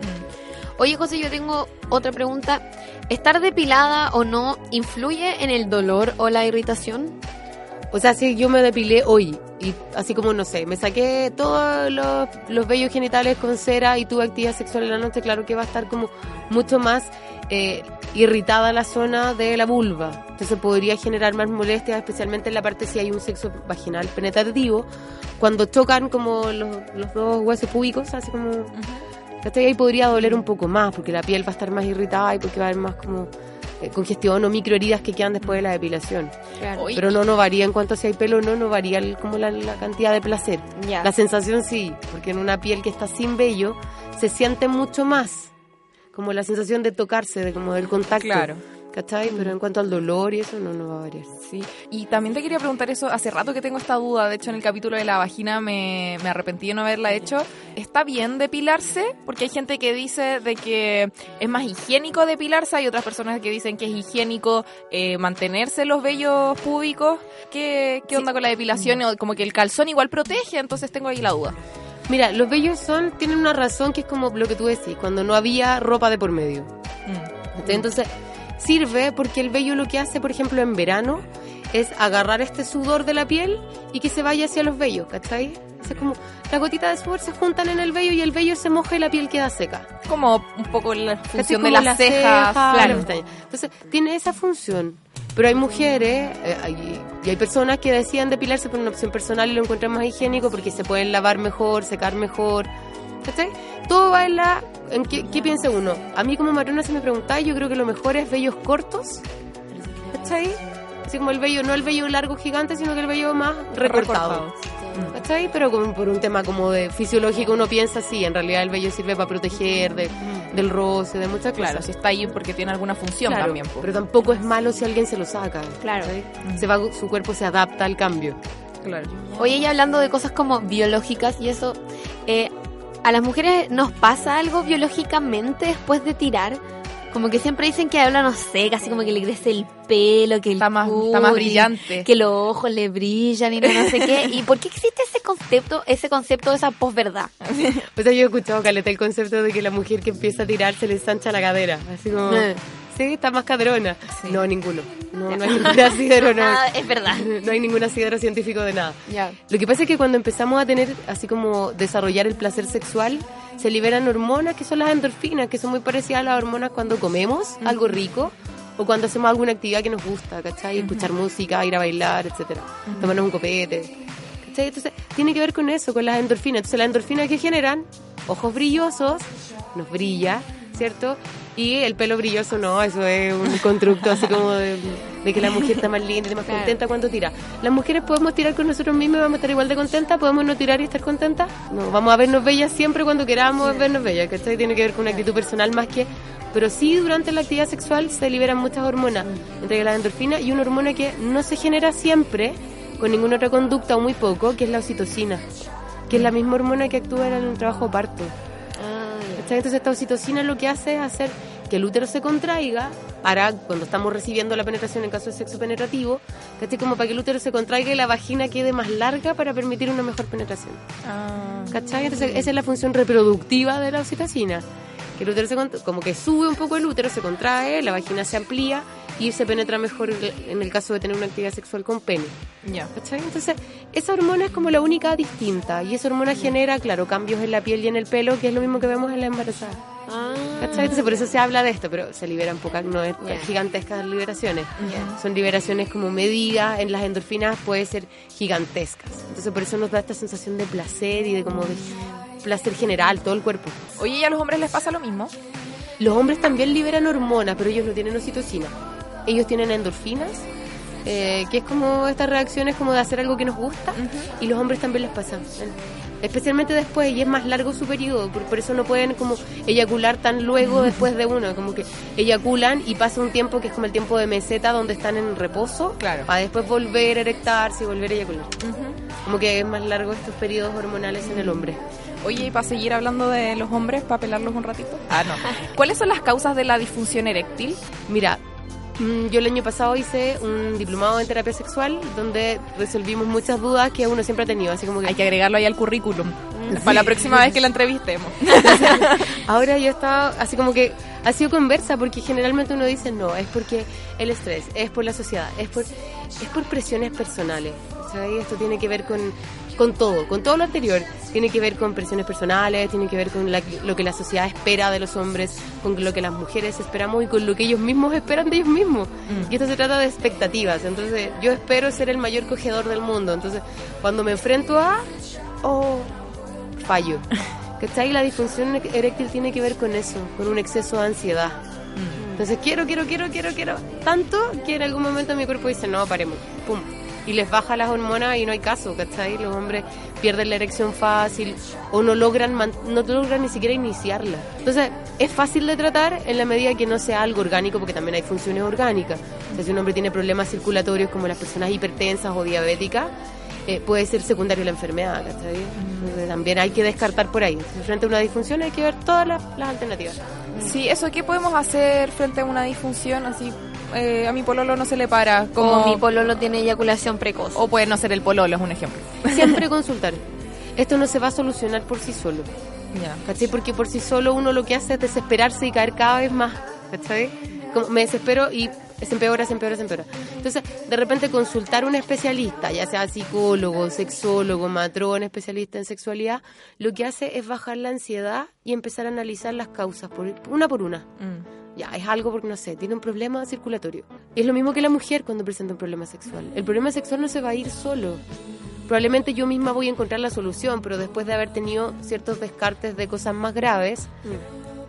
Oye, José, yo tengo otra pregunta. ¿Estar depilada o no influye en el dolor o la irritación? O sea, si yo me depilé hoy y así como, no sé, me saqué todos los, los vellos genitales con cera y tuve actividad sexual en la noche, claro que va a estar como mucho más eh, irritada la zona de la vulva. Entonces podría generar más molestias, especialmente en la parte si hay un sexo vaginal penetrativo, cuando chocan como los, los dos huesos púbicos, así como... ¿cachai? Ahí podría doler un poco más, porque la piel va a estar más irritada y porque va a haber más como eh, congestión o microheridas que quedan después de la depilación. Claro. Pero no, no varía en cuanto a si hay pelo o no, no varía el- como la, la cantidad de placer. La sensación sí, porque en una piel que está sin vello se siente mucho más, como la sensación de tocarse, de como del contacto. Claro. ¿Cachai? Pero en cuanto al dolor y eso no, no va a variar. Sí, y también te quería preguntar eso, hace rato que tengo esta duda, de hecho en el capítulo de la vagina me, me arrepentí de no haberla hecho. ¿Está bien depilarse? Porque hay gente que dice de que es más higiénico depilarse, hay otras personas que dicen que es higiénico eh, mantenerse los vellos púbicos. ¿Qué, qué onda con la depilación? O Como que el calzón igual protege, entonces tengo ahí la duda. Mira, los vellos son, tienen una razón que es como lo que tú decís, cuando no había ropa de por medio. ¿Cachai? Entonces, sirve porque el vello lo que hace, por ejemplo, en verano, es agarrar este sudor de la piel y que se vaya hacia los vellos, ¿cachai? Es como, las gotitas de sudor se juntan en el vello y el vello se moja y la piel queda seca. Como un poco la función de las la cejas. ceja, claro. la. Entonces, tiene esa función. Pero hay mujeres eh, hay- y hay personas que decían depilarse por una opción personal y lo encuentran más higiénico porque se pueden lavar mejor, secar mejor. ¿Cachai? Todo va en la... En qué, qué piensa uno? A mí como Marona se me preguntaba, yo creo que lo mejor es vellos cortos. ¿Cachai? Así como el vello, no el vello largo gigante, sino que el vello más recortado. ¿Cachai? Pero como por un tema como de fisiológico uno piensa así, en realidad el vello sirve para proteger de- del roce, de muchas cosas. Claro, si está ahí porque tiene alguna función Claro, también. po. Pero tampoco es malo si alguien se lo saca. Claro. Se va, su cuerpo se adapta al cambio. Claro. Oye, y hablando de cosas como biológicas y eso, eh, ¿a las mujeres nos pasa algo biológicamente después de tirar? Como que siempre dicen que habla, no sé, casi como que le crece el pelo, que el Está más- está más brillante. que los ojos le brillan y no, no sé qué. ¿Y por qué existe ese concepto, ese concepto de esa posverdad? O sea, yo he escuchado, Caleta, el concepto de que la mujer que empieza a tirar se le ensancha la cadera. Así como, Eh. Sí, está más cadrona. No, ninguno. No, no hay ningún asidero, no. Ah, es verdad. No hay ningún asidero científico de nada. Ya. Lo que pasa es que cuando empezamos a tener, así como desarrollar el placer sexual, se liberan hormonas que son las endorfinas, que son muy parecidas a las hormonas cuando comemos algo rico o cuando hacemos alguna actividad que nos gusta, ¿cachai? Escuchar música, ir a bailar, etcétera. Tomarnos un copete. ¿cachai? Entonces, tiene que ver con eso, con las endorfinas. Entonces, las endorfinas que generan ojos brillosos, nos brilla, ¿cierto? Y el pelo brilloso no, eso es un constructo así como de, de que la mujer está más linda y más Claro. contenta cuando tira. Las mujeres podemos tirar con nosotros mismos y vamos a estar igual de contentas, podemos no tirar y estar contentas. No, vamos a vernos bellas siempre cuando queramos vernos bellas, ¿cachai? Tiene que ver con una actitud personal más que... Pero sí, durante la actividad sexual se liberan muchas hormonas, entre las endorfinas y una hormona que no se genera siempre con ninguna otra conducta o muy poco, que es la oxitocina, que es la misma hormona que actúa en el trabajo parto. ¿Cachai? Entonces esta oxitocina lo que hace es hacer que el útero se contraiga para cuando estamos recibiendo la penetración en caso de sexo penetrativo, ¿cachai? Como para que el útero se contraiga y la vagina quede más larga para permitir una mejor penetración. ¿Cachai? Entonces esa es la función reproductiva de la oxitocina. Que el útero se como que sube un poco el útero, se contrae, la vagina se amplía y se penetra mejor en el caso de tener una actividad sexual con pene. Ya. ¿Cachai? Entonces, esa hormona es como la única distinta. Y esa hormona genera, claro, cambios en la piel y en el pelo, que es lo mismo que vemos en la embarazada. ¿Cachai? Entonces, por eso se habla de esto, pero se liberan pocas, no es Ya. gigantescas liberaciones. Son liberaciones como medidas, en las endorfinas puede ser gigantescas. Entonces, por eso nos da esta sensación de placer y de como de placer general, todo el cuerpo. Oye, ¿y a los hombres les pasa lo mismo? Los hombres también liberan hormonas, pero ellos no tienen oxitocina. Ellos tienen endorfinas, eh, que es como estas reacciones como de hacer algo que nos gusta, y los hombres también les pasan. Especialmente después, y es más largo su periodo, por, por eso no pueden como eyacular tan luego después de uno, como que eyaculan y pasa un tiempo que es como el tiempo de meseta donde están en reposo, Claro. para después volver a erectarse y volver a eyacular. Como que es más largo estos periodos hormonales en el hombre. Oye, y para seguir hablando de los hombres, para pelarlos un ratito. Ah, no. ¿Cuáles son las causas de la disfunción eréctil? Mira, yo el año pasado hice un diplomado en terapia sexual donde resolvimos muchas dudas que uno siempre ha tenido, así como que Hay que agregarlo ahí al currículum. Para la próxima vez que la entrevistemos. ahora yo estaba así como que ha sido conversa porque generalmente uno dice no, es porque el estrés, es por la sociedad, es por es por presiones personales. ¿cachai? Esto tiene que ver con, con todo, con todo lo anterior. Tiene que ver con presiones personales, tiene que ver con la- lo que la sociedad espera de los hombres, con lo que las mujeres esperamos y con lo que ellos mismos esperan de ellos mismos. Y esto se trata de expectativas. Entonces, yo espero ser el mayor cogedor del mundo. Entonces, cuando me enfrento a... Oh, fallo. ¿Cachai? La disfunción eréctil tiene que ver con eso, con un exceso de ansiedad. Entonces quiero, quiero, quiero, quiero, quiero. Tanto que en algún momento mi cuerpo dice, no, paremos. Pum. Y les baja las hormonas y no hay caso, ¿cachai? Los hombres pierden la erección fácil o no logran, no logran ni siquiera iniciarla. Entonces, es fácil de tratar en la medida que no sea algo orgánico, porque también hay funciones orgánicas. O sea, si un hombre tiene problemas circulatorios como las personas hipertensas o diabéticas, eh, puede ser secundario la enfermedad, ¿cachai? Entonces, también hay que descartar por ahí. Frente a una disfunción hay que ver todas las, las alternativas. Sí, eso, ¿qué podemos hacer frente a una disfunción? Así, eh, a mi pololo no se le para. Como mi pololo tiene eyaculación precoz. O puede no ser el pololo, es un ejemplo. Siempre consultar. Esto no se va a solucionar por sí solo. Ya. ¿Cachai? Porque por sí solo uno lo que hace es desesperarse y caer cada vez más. ¿Cachai? Como me desespero y se empeora, se empeora, se empeora. Entonces, de repente consultar a un especialista, ya sea psicólogo, sexólogo, matrón, especialista en sexualidad, lo que hace es bajar la ansiedad y empezar a analizar las causas, por, una por una. Ya, es algo porque, no sé, tiene un problema circulatorio. Es lo mismo que la mujer cuando presenta un problema sexual. El problema sexual no se va a ir solo. Probablemente yo misma voy a encontrar la solución, pero después de haber tenido ciertos descartes de cosas más graves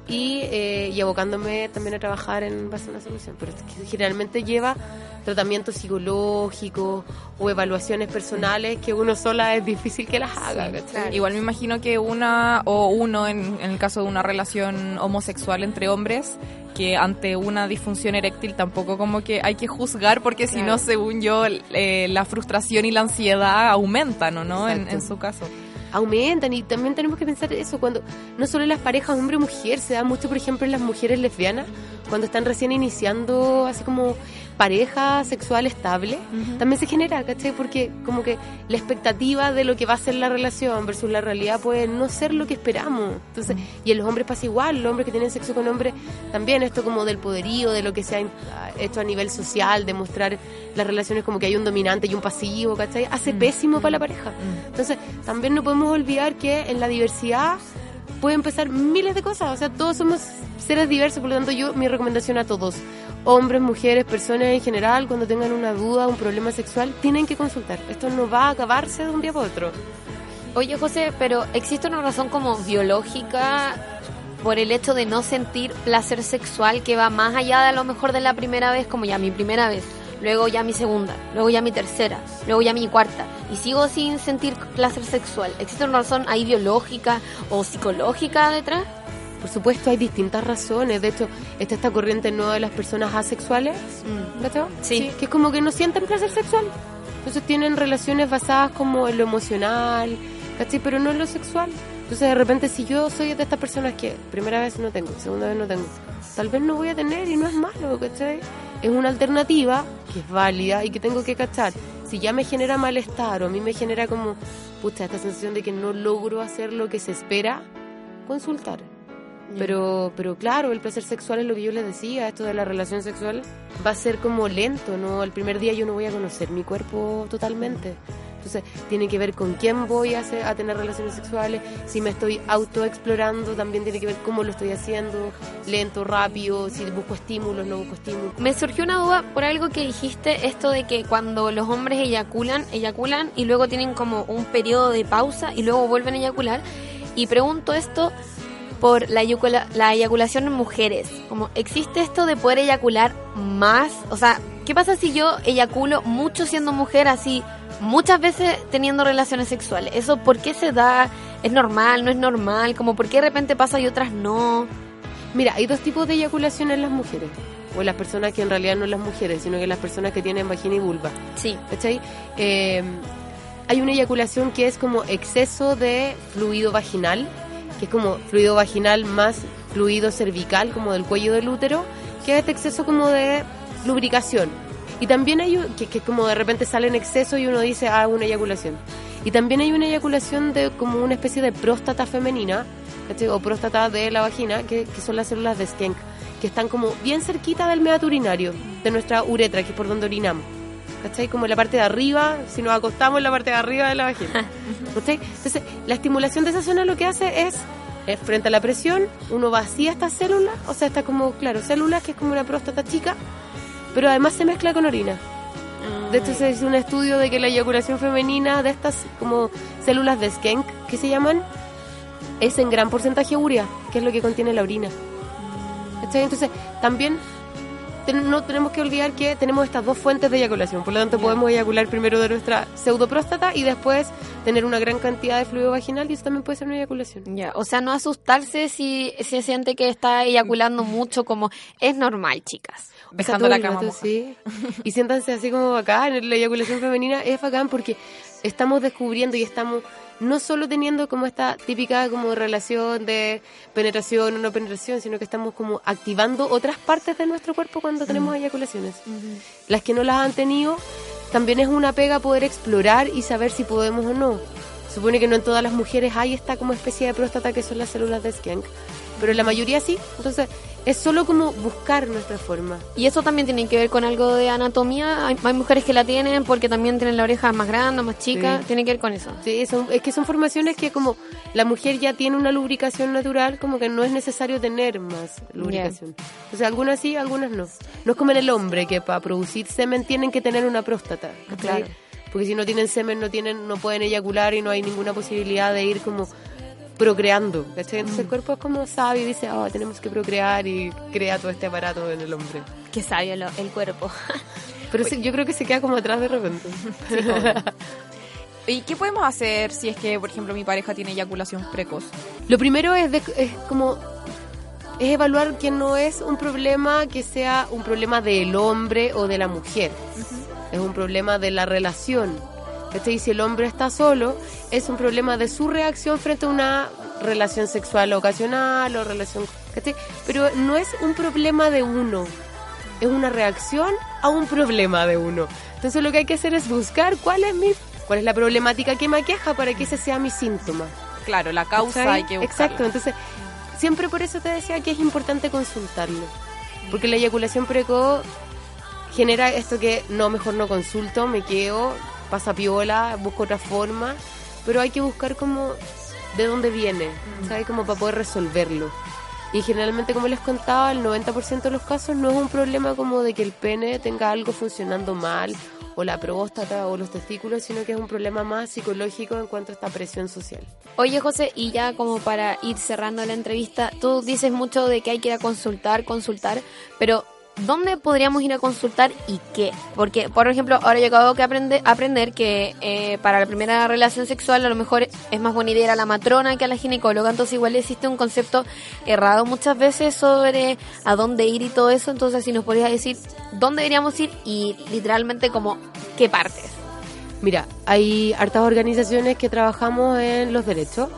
y, eh, y abocándome también a trabajar en base a una solución. Pero es que generalmente lleva tratamiento psicológico o evaluaciones personales que uno sola es difícil que las haga. Igual me imagino que una o uno, en, en el caso de una relación homosexual entre hombres, que ante una disfunción eréctil tampoco como que hay que juzgar porque si no, según yo, eh, la frustración y la ansiedad aumentan, ¿o no? En su caso. Aumentan. Y también tenemos que pensar eso cuando no solo en las parejas hombre-mujer, se da mucho por ejemplo en las mujeres lesbianas cuando están recién iniciando así como pareja sexual estable, también se genera, ¿cachai? Porque como que la expectativa de lo que va a ser la relación versus la realidad puede no ser lo que esperamos. Entonces, y en los hombres pasa igual, los hombres que tienen sexo con hombres también esto como del poderío, de lo que se ha hecho a nivel social, de mostrar las relaciones como que hay un dominante y un pasivo, ¿cachai? Hace pésimo para la pareja. Entonces, también no podemos olvidar que en la diversidad puede empezar miles de cosas. O sea, todos somos seres diversos, por lo tanto, yo, mi recomendación a todos, hombres, mujeres, personas en general, cuando tengan una duda, un problema sexual, tienen que consultar. Esto no va a acabarse de un día para otro. Oye, José, pero ¿existe una razón como biológica por el hecho de no sentir placer sexual que va más allá de a lo mejor de la primera vez, como ya mi primera vez, luego ya mi segunda, luego ya mi tercera, luego ya mi cuarta, y sigo sin sentir placer sexual? ¿Existe una razón ahí biológica o psicológica detrás? Por supuesto, hay distintas razones. De hecho, está esta corriente nueva de las personas asexuales, ¿cachai? Sí. Que es como que no sienten placer sexual. Entonces tienen relaciones basadas como en lo emocional, ¿cachai? Pero no en lo sexual. Entonces, de repente, si yo soy de estas personas que primera vez no tengo, segunda vez no tengo, tal vez no voy a tener y no es malo, ¿cachai? Es una alternativa que es válida y que tengo que cachar. Si ya me genera malestar o a mí me genera como, pucha, esta sensación de que no logro hacer lo que se espera, consultar. Pero, pero claro, el placer sexual es lo que yo les decía, esto de la relación sexual va a ser como lento, ¿no? El primer día yo no voy a conocer mi cuerpo totalmente. Entonces, tiene que ver con quién voy a, hacer, a tener relaciones sexuales, si me estoy autoexplorando, también tiene que ver cómo lo estoy haciendo, lento, rápido, si busco estímulos, no busco estímulos. Me surgió una duda por algo que dijiste, esto de que cuando los hombres eyaculan, eyaculan y luego tienen como un periodo de pausa y luego vuelven a eyacular. Y pregunto esto por la, eyacula- la eyaculación en mujeres. Como, ¿existe esto de poder eyacular más? O sea, ¿qué pasa si yo eyaculo mucho siendo mujer así, muchas veces teniendo relaciones sexuales? ¿Eso por qué se da? ¿Es normal? ¿No es normal? Como, ¿por qué de repente pasa y otras no? Mira, hay dos tipos de eyaculación en las mujeres. O en las personas que en realidad no las mujeres, sino que las personas que tienen vagina y vulva. Sí. ¿Cachai? Eh, hay una eyaculación que es como exceso de fluido vaginal, que es como fluido vaginal más fluido cervical, como del cuello del útero, que es este exceso como de lubricación. Y también hay que, que como de repente sale en exceso y uno dice, ah, una eyaculación. Y también hay una eyaculación de como una especie de próstata femenina, o próstata de la vagina, que, que son las células de Schenck, que están como bien cerquita del meato urinario, de nuestra uretra, que es por donde orinamos. ¿Cachai? Como en la parte de arriba, si nos acostamos en la parte de arriba de la vagina. ¿cachai? Entonces, la estimulación de esa zona lo que hace es, eh, frente a la presión, uno vacía estas células, o sea, está como, claro, células que es como una próstata chica, pero además se mezcla con orina. De hecho, se hizo un estudio de que la eyaculación femenina de estas como células de Skenk, que se llaman, es en gran porcentaje urea, que es lo que contiene la orina. ¿Cachai? Entonces, también no tenemos que olvidar que tenemos estas dos fuentes de eyaculación. Por lo tanto, podemos eyacular primero de nuestra pseudopróstata y después tener una gran cantidad de fluido vaginal y eso también puede ser una eyaculación. Ya, o sea, no asustarse si se siente que está eyaculando mucho, como es normal, chicas. O sea, todo el rato, sí. Y siéntanse así como bacán. La eyaculación femenina es bacán porque estamos descubriendo y estamos no solo teniendo como esta típica como relación de penetración o no penetración, sino que estamos como activando otras partes de nuestro cuerpo cuando tenemos eyaculaciones. Las que no las han tenido, también es una pega poder explorar y saber si podemos o no. Supone que no en todas las mujeres hay esta como especie de próstata que son las células de Skank, pero la mayoría sí. Entonces, es solo como buscar nuestra forma. Y eso también tiene que ver con algo de anatomía. Hay, hay mujeres que la tienen porque también tienen la oreja más grande, más chica. Sí. Tiene que ver con eso. Sí, son, es que son formaciones que como la mujer ya tiene una lubricación natural, como que no es necesario tener más lubricación. O sea, algunas sí, algunas no. No es como en el hombre, que para producir semen tienen que tener una próstata. Claro. Porque si no tienen semen, no tienen no pueden eyacular y no hay ninguna posibilidad de ir como procreando. ¿cachai? Entonces el cuerpo es como sabe y dice, oh, tenemos que procrear y crea todo este aparato en el hombre. Qué sabio lo- el cuerpo. Pero sí, yo creo que se queda como atrás de repente. ¿Y qué podemos hacer si es que, por ejemplo, mi pareja tiene eyaculación precoz? Lo primero es, de- es como es evaluar que no es un problema que sea un problema del hombre o de la mujer. Es un problema de la relación. ¿Cachai? Si el hombre está solo, es un problema de su reacción frente a una relación sexual ocasional o relación... ¿cachai? Pero no es un problema de uno. Es una reacción a un problema de uno. Entonces lo que hay que hacer es buscar cuál es mi... cuál es la problemática que me aqueja para que ese sea mi síntoma. Claro, la causa ¿Cachai? hay que buscarla. Exacto, entonces siempre por eso te decía que es importante consultarlo. Porque la eyaculación precoz genera esto que no, mejor no consulto, me quedo, pasa piola, busco otra forma, pero hay que buscar como de dónde viene, ¿sabes? Como para poder resolverlo. Y generalmente, como les contaba, el 90% de los casos no es un problema como de que el pene tenga algo funcionando mal, o la próstata, o los testículos, sino que es un problema más psicológico en cuanto a esta presión social. Oye, José, y ya como para ir cerrando la entrevista, tú dices mucho de que hay que ir a consultar, consultar, pero ¿dónde podríamos ir a consultar y qué? Porque, por ejemplo, ahora yo acabo de aprender, que eh, para la primera relación sexual a lo mejor es más buena idea ir a la matrona que a la ginecóloga, entonces igual existe un concepto errado muchas veces sobre a dónde ir y todo eso, entonces si nos podrías decir dónde deberíamos ir y literalmente como qué partes. Mira, hay hartas organizaciones que trabajamos en los derechos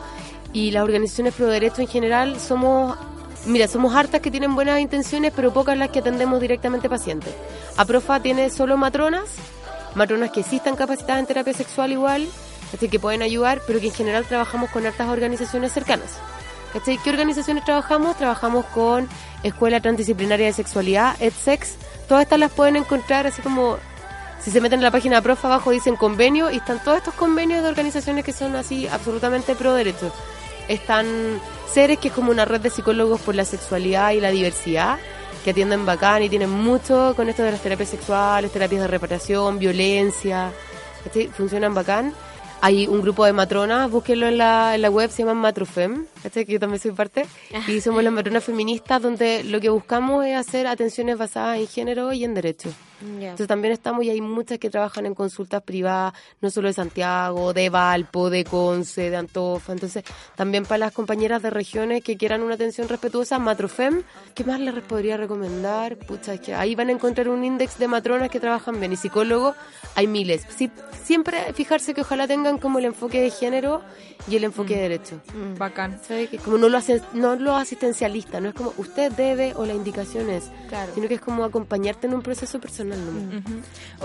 y las organizaciones pro derechos en general somos, mira, somos hartas que tienen buenas intenciones, pero pocas las que atendemos directamente pacientes. APROFA tiene solo matronas, matronas que sí están capacitadas en terapia sexual igual, así que pueden ayudar, pero que en general trabajamos con hartas organizaciones cercanas. ¿Cachai? ¿Qué organizaciones trabajamos? Trabajamos con Escuela Transdisciplinaria de Sexualidad, EdSex. Todas estas las pueden encontrar así como si se meten en la página de prof abajo dicen convenio y están todos estos convenios de organizaciones que son así absolutamente pro derechos. Están Ceres, que es como una red de psicólogos por la sexualidad y la diversidad, que atienden bacán y tienen mucho con esto de las terapias sexuales, terapias de reparación, violencia, ¿cachai? funcionan bacán. Hay un grupo de matronas, búsquenlo en la, en la web, se llaman Matrofem, ¿cachai? que yo también soy parte, y somos las matronas feministas donde lo que buscamos es hacer atenciones basadas en género y en derechos. Entonces también estamos y hay muchas que trabajan en consultas privadas, no solo de Santiago, de Valpo, de Conce, de Antofa. Entonces también para las compañeras de regiones que quieran una atención respetuosa, Matrofem, ¿qué más les podría recomendar? Pucha, es que ahí van a encontrar un índice de matronas que trabajan bien y psicólogos, hay miles. Sí, siempre fijarse que ojalá tengan como el enfoque de género y el enfoque de derecho. Bacán. ¿Sabes? Que como no lo hace, no lo asistencialista, no es como usted debe o la indicación es, sino que es como acompañarte en un proceso personal.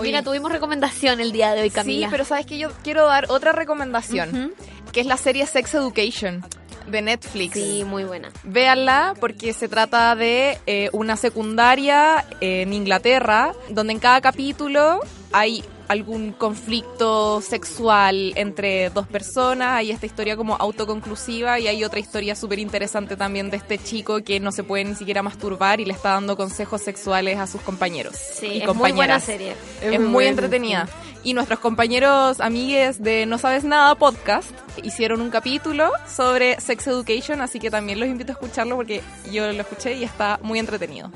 Mira, tuvimos recomendación el día de hoy, Camila. Sí, pero sabes que yo quiero dar otra recomendación, que es la serie Sex Education de Netflix. Sí, muy buena. Véanla porque se trata de eh, una secundaria en Inglaterra, donde en cada capítulo hay algún conflicto sexual entre dos personas, hay esta historia como autoconclusiva y hay otra historia súper interesante también de este chico que no se puede ni siquiera masturbar y le está dando consejos sexuales a sus compañeros Sí, y es muy compañeras. buena serie. Es, Es muy, muy entretenida. Y nuestros compañeros amigues de No Sabes Nada podcast hicieron un capítulo sobre Sex Education, así que también los invito a escucharlo porque yo lo escuché y está muy entretenido.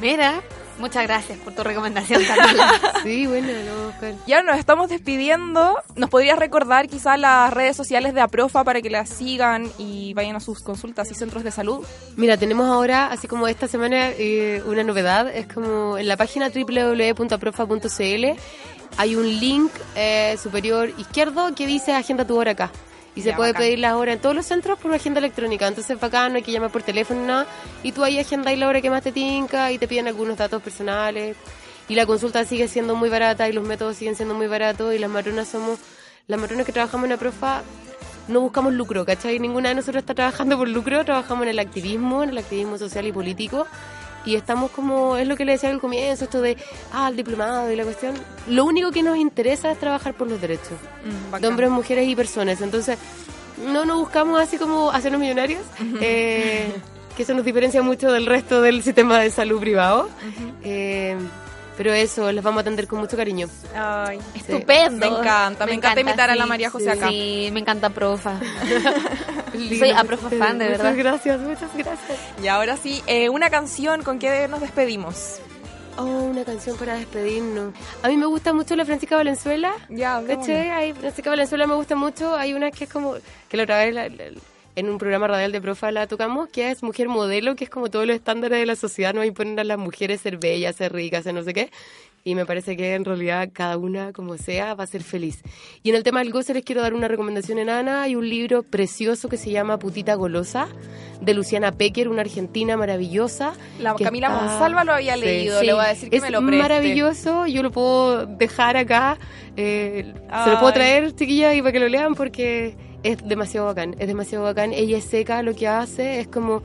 Mira, muchas gracias por tu recomendación. Sí, bueno, lo voy a buscar. Ya nos estamos despidiendo. ¿Nos podrías recordar quizás las redes sociales de Aprofa para que las sigan y vayan a sus consultas y centros de salud? Mira, tenemos ahora, así como esta semana, eh, una novedad. Es como en la página www.aprofa.cl hay un link eh, superior izquierdo que dice agenda tu hora acá. Y se puede bacán. pedir la hora en todos los centros por agenda electrónica. Entonces, acá no hay que llamar por teléfono ni nada. Y tú ahí agendáis la hora que más te tinca y te piden algunos datos personales. Y la consulta sigue siendo muy barata y los métodos siguen siendo muy baratos. Y las matronas somos, las matronas que trabajamos en la profa, no buscamos lucro, ¿cachai? Ninguna de nosotros está trabajando por lucro, trabajamos en el activismo, en el activismo social y político. Y estamos como, es lo que le decía al comienzo, esto de, ah, el diplomado y la cuestión. Lo único que nos interesa es trabajar por los derechos de hombres, mujeres y personas. Entonces, no nos buscamos así como hacernos millonarios, eh, que eso nos diferencia mucho del resto del sistema de salud privado. Eh, pero eso, les vamos a atender con mucho cariño. Ay, Estupendo. Me encanta, me, encanta, imitar a la María José sí, acá. Sí, me encanta profa. Soy aprofa ustedes. fan, de Muchas verdad. gracias, muchas gracias. Y ahora sí, eh, una canción, ¿con qué nos despedimos? Oh, una canción para despedirnos. A mí me gusta mucho la Francisca Valenzuela. Ya, ¿Cachai? Hay, Francisca Valenzuela me gusta mucho. Hay una que es como, que la otra vez la- la- en un programa radial de profa la tocamos, que es Mujer Modelo, que es como todos los estándares de la sociedad, nos imponen a las mujeres ser bellas, ser ricas, ser no sé qué. Y me parece que en realidad cada una, como sea, va a ser feliz. Y en el tema del goce les quiero dar una recomendación enana. Hay un libro precioso que se llama Putita Golosa, de Luciana Pecker, una argentina maravillosa. La Camila está- Monsalva lo había Sí. leído, Sí. le voy a decir que es me lo preste. maravilloso, yo lo puedo dejar acá, eh, se lo puedo traer, chiquilla, y para que lo lean porque es demasiado bacán, es demasiado bacán. Ella es seca, lo que hace es como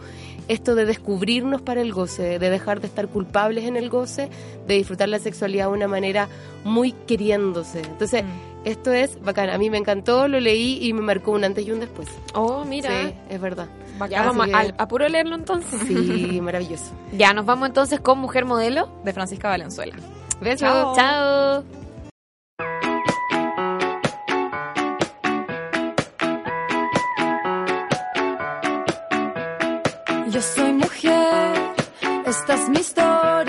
esto de descubrirnos para el goce, de dejar de estar culpables en el goce, de disfrutar la sexualidad de una manera muy queriéndose. Entonces, Mm. esto es bacán, a mí me encantó, lo leí y me marcó un antes y un después. Oh, mira. Sí, es verdad. Ya vamos Así que- al- a puro leerlo entonces. Sí, maravilloso. Ya, nos vamos entonces con Mujer Modelo. De Francisca Valenzuela. Besos. Chao. Chao. Yo soy mujer, esta es mi historia,